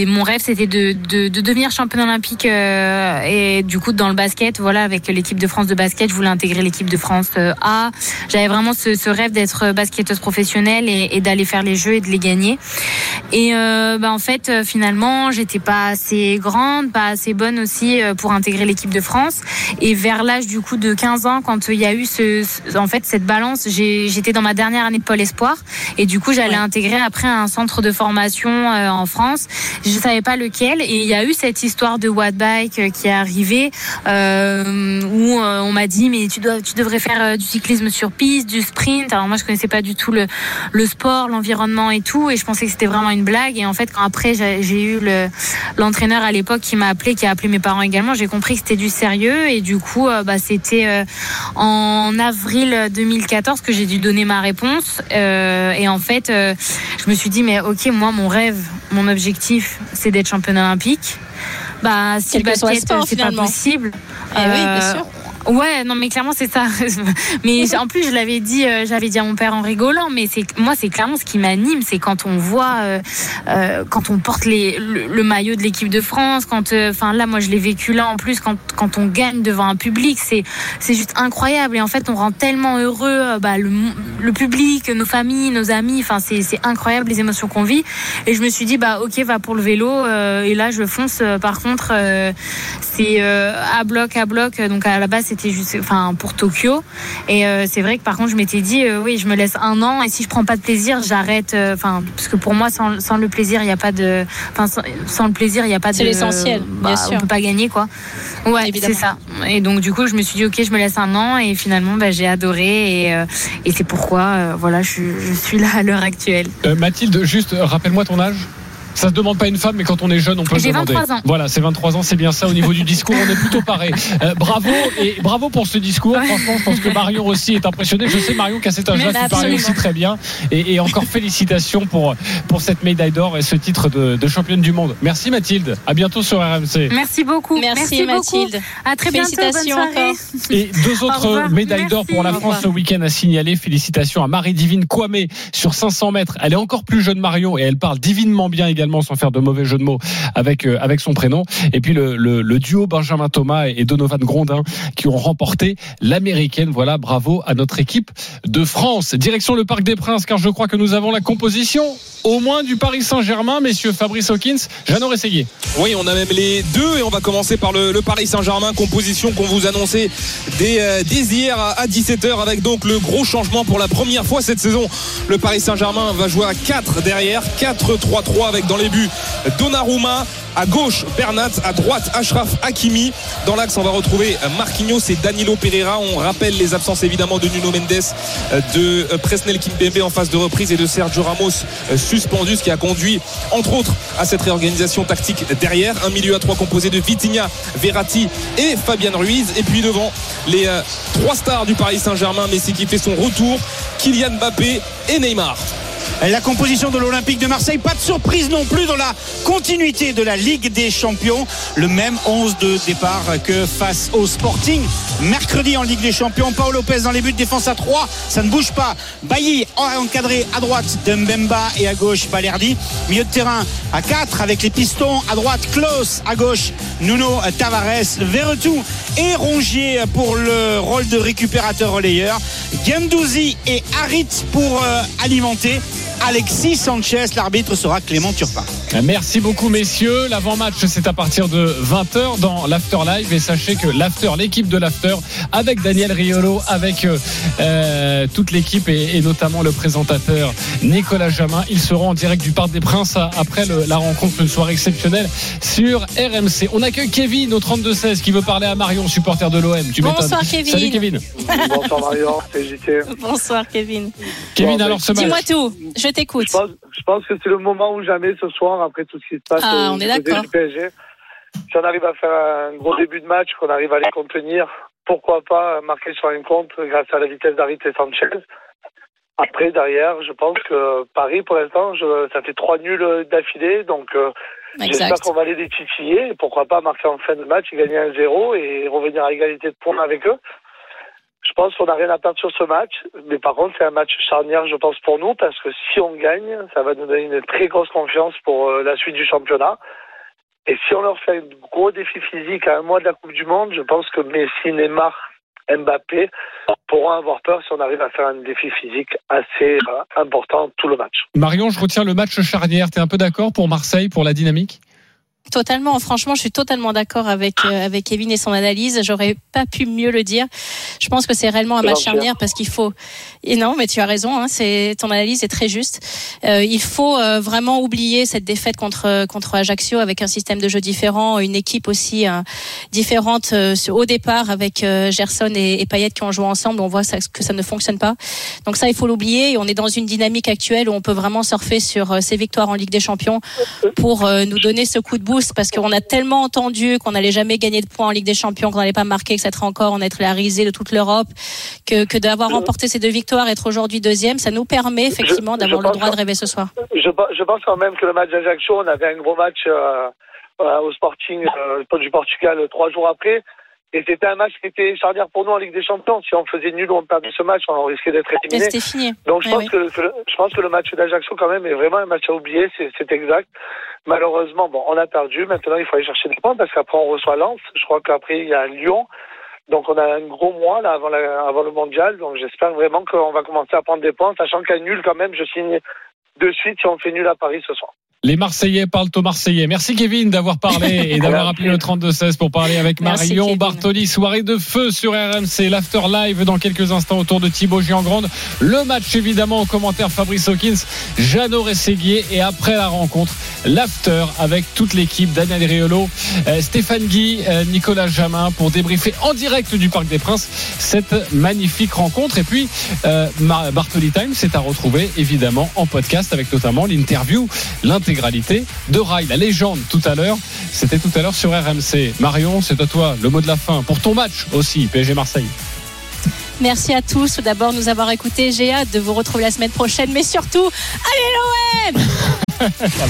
mon rêve c'était de, de, de devenir championne olympique euh, et du coup dans le basket voilà avec l'équipe de France de basket je voulais intégrer l'équipe de France euh, A. J'avais vraiment ce, ce rêve d'être basketteuse professionnelle et, et d'aller faire les jeux et de les gagner. Et euh, bah, en fait euh, finalement j'étais pas assez grande pas assez bonne aussi euh, pour intégrer l'équipe de France. Et vers l'âge du coup de 15 ans, quand il y a eu ce, ce- en fait cette balance, j'étais dans ma dernière année de Pôle Espoir. Et du coup j'allais intégrer après un centre de formation euh, en France. Je savais pas lequel. Et il y a eu cette histoire de Wattbike euh, qui est arrivée euh, où on m'a dit mais tu dois, tu devrais faire du cyclisme sur piste, du sprint. Alors moi je connaissais pas du tout le, le sport, l'environnement et tout. Et je pensais que c'était vraiment une blague. Et en fait quand après j'ai eu le l'entraîneur à l'époque qui m'a appelé, qui a appelé mes parents également, j'ai compris que c'était du sérieux. Et du coup bah, c'était euh, en avril 2014 que j'ai dû donner ma réponse Euh, et en fait euh, je me suis dit mais ok moi mon rêve, mon objectif c'est d'être championne olympique. Bah si le basket c'est pas possible. Eh oui, bien sûr. Ouais, non, mais clairement, c'est ça. mais en plus, je l'avais dit, euh, j'avais dit à mon père en rigolant, mais c'est moi, c'est clairement ce qui m'anime, c'est quand on voit, euh, euh, quand on porte les, le, maillot de l'équipe de France, quand, enfin là, moi, je l'ai vécu là en plus, quand, quand on gagne devant un public, c'est, c'est juste incroyable. Et en fait, on rend tellement heureux bah, le, le public, nos familles, nos amis. Enfin, c'est, c'est incroyable les émotions qu'on vit. Et je me suis dit, bah, ok, va pour le vélo. et là, je fonce. Par contre, c'est à bloc, à bloc. Donc à la base, c'était juste, enfin, pour Tokyo. Et euh, c'est vrai que par contre, je m'étais dit, euh, oui, je me laisse un an. Et si je prends pas de plaisir, j'arrête. euh, Enfin, parce que pour moi, sans, sans le plaisir, il n'y a pas de, enfin, sans, sans le plaisir, il n'y a pas de. C'est l'essentiel, bien bah, sûr. On peut pas gagner, quoi. Ouais, c'est ça. Et donc du coup, je me suis dit, ok, je me laisse un an. Et finalement, bah, j'ai adoré. Et, euh, et c'est pourquoi, euh, voilà, je, suis- je suis là à l'heure actuelle. Euh, Mathilde, juste rappelle-moi ton âge. Ça se demande pas une femme, mais quand on est jeune, on peut le J'ai demander. 23 ans. Voilà, c'est 23 ans, c'est bien ça. Au niveau du discours, on est plutôt pareil. Euh, bravo et bravo pour ce discours. Franchement, je pense que Marion aussi est impressionnée. Je sais Marion qu'à cet âge-là, tu parlais aussi très bien. Et, et encore félicitations pour pour cette médaille d'or et ce titre de, de championne du monde. Merci Mathilde. À bientôt sur RMC. Merci beaucoup. Merci, beaucoup. Mathilde. À très bientôt. Bonne Félicitations encore. Et deux Au autres médailles d'or pour la. France ce week-end à signaler. Félicitations à Marie-Divine Kwame sur 500 mètres. Elle est encore plus jeune Marion et elle parle divinement bien également sans faire de mauvais jeu de mots avec, euh, avec son prénom. Et puis le, le, duo Benjamin Thomas et Donovan Grondin qui ont remporté l'américaine. Voilà, bravo à notre équipe de France. Direction le Parc des Princes car je crois que nous avons la composition au moins du Paris Saint-Germain. Messieurs Fabrice Hawkins, Jeannot Rességuier. Oui, on a même les deux et on va commencer par le, Paris Saint-Germain, composition qu'on vous annonçait dès, euh, hier à 17h avec donc le gros changement pour la première fois cette saison. Le Paris Saint-Germain va jouer à 4 derrière, 4-3-3 avec dans les buts Donnarumma. À gauche, Bernat. À droite, Ashraf Hakimi. Dans l'axe, on va retrouver Marquinhos et Danilo Pereira. On rappelle les absences évidemment de Nuno Mendes, euh, de euh, Presnel Kimpembe en phase de reprise et de Sergio Ramos euh, suspendu, ce qui a conduit entre autres à cette réorganisation tactique derrière. Un milieu à trois composé de Vitinha, Verratti et Fabian Ruiz. Et puis devant les trois stars du Paris Saint-Germain, Messi qui fait son retour, Kylian Mbappé et Neymar. La composition de l'Olympique de Marseille, pas de surprise non plus dans la continuité de la Ligue des Champions. Le même 11 de départ que face au Sporting. Mercredi en Ligue des Champions, Paul Lopez dans les buts défense à 3, ça ne bouge pas. Bailly encadré à droite de Mbemba et à gauche Balerdi. Milieu de terrain à 4 avec les pistons. À droite Klaus, à gauche Nuno Tavares, Verretou et Rongier pour le rôle de récupérateur relayeur. Gendouzi et Harit pour euh, alimenter. Alexis Sanchez, l'arbitre sera Clément Turpin. Merci beaucoup messieurs. L'avant-match c'est à partir de 20h dans l'After Live et sachez que l'After, l'équipe de l'After avec Daniel Riolo, avec euh, euh, toute l'équipe et, et notamment le présentateur Nicolas Jamin, ils seront en direct du Parc des Princes à- après le- la rencontre, une soirée exceptionnelle sur RMC. On accueille Kevin au 32-16 qui veut parler à Marion, supporter de l'OM. Tu. Bonsoir, Kevin. Salut Kevin. Bonsoir Marion, c'est JT. Bonsoir Kevin. Kevin, Bon, alors ce match. Dis-moi tout, je t'écoute. Je pense, je pense que c'est le moment ou jamais ce soir, après tout ce qui se passe Ah, euh, on est d'accord. PSG. Si on arrive à faire un gros début de match, qu'on arrive à les contenir, pourquoi pas marquer sur un compte grâce à la vitesse d'Arit et Sanchez. Après, derrière, je pense que Paris, pour l'instant, ça fait trois nuls d'affilée, donc euh, j'espère qu'on va les détitiller. Et pourquoi pas marquer en fin de match et gagner un 0 et revenir à égalité de points avec eux. Je pense qu'on n'a rien à perdre sur ce match, mais par contre c'est un match charnière, je pense pour nous, parce que si on gagne, ça va nous donner une très grosse confiance pour euh, la suite du championnat. Et si on leur fait un gros défi physique à un mois de la Coupe du Monde, je pense que Messi, Neymar, Mbappé pourront avoir peur si on arrive à faire un défi physique assez euh, important tout le match. Marion, je retiens le match charnière. T'es un peu d'accord pour Marseille, pour la dynamique? Totalement, franchement, je suis totalement d'accord avec euh, avec Kevin et son analyse. J'aurais pas pu mieux le dire. Je pense que c'est réellement un match gentil, charnière parce qu'il faut. Et non, mais tu as raison. Hein, c'est ton analyse est très juste. Euh, il faut euh, vraiment oublier cette défaite contre contre Ajaccio avec un système de jeu différent, une équipe aussi euh, différente euh, au départ avec euh, Gerson et, et Payet qui ont joué ensemble. On voit ça, que ça ne fonctionne pas. Donc ça, il faut l'oublier. Et on est dans une dynamique actuelle où on peut vraiment surfer sur euh, ces victoires en Ligue des Champions pour euh, nous donner ce coup de boost parce qu'on a tellement entendu qu'on n'allait jamais gagner de points en Ligue des Champions, qu'on n'allait pas marquer, que ça serait encore en être la risée de toute l'Europe, que, que d'avoir remporté ces deux victoires, être aujourd'hui deuxième, ça nous permet effectivement d'avoir le droit de rêver ce soir. Je pense quand même que le match d'Ajaccio, on avait un gros match euh, euh, au Sporting euh, du Portugal euh, trois jours après. Et c'était un match qui était charnière pour nous en Ligue des Champions. Si on faisait nul ou on perdait ce match, on risquait d'être éliminé. c'était fini. Donc je pense oui. que, je pense que le match d'Ajaccio quand même est vraiment un match à oublier, c'est c'est exact. Malheureusement, bon, on a perdu. Maintenant, il faut aller chercher des points parce qu'après on reçoit Lens. Je crois qu'après il y a Lyon. Donc on a un gros mois là avant, la- avant le mondial. Donc j'espère vraiment qu'on va commencer à prendre des points, sachant qu'à nul quand même, je signe de suite si on fait nul à Paris ce soir. Les Marseillais parlent au Marseillais. Merci Kevin d'avoir parlé et d'avoir appelé le 32-16 pour parler avec Marion. Bartoli. Soirée de feu sur RMC. L'after live dans quelques instants autour de Thibaut Giangrande. Le match évidemment au commentaire Fabrice Hawkins, Jeannot Rességuier et après la rencontre, l'after avec toute l'équipe Daniel Riolo, euh, Stéphane Guy, euh, Nicolas Jamin pour débriefer en direct du Parc des Princes cette magnifique rencontre. Et puis euh, Bartoli Time, c'est à retrouver évidemment en podcast avec notamment l'interview, l'intégralité de Rai, la légende tout à l'heure. C'était tout à l'heure sur RMC. Marion, c'est à toi le mot de la fin pour ton match aussi, PSG Marseille. Merci à tous d'abord nous avoir écoutés. J'ai hâte de vous retrouver la semaine prochaine, mais surtout, allez l'OM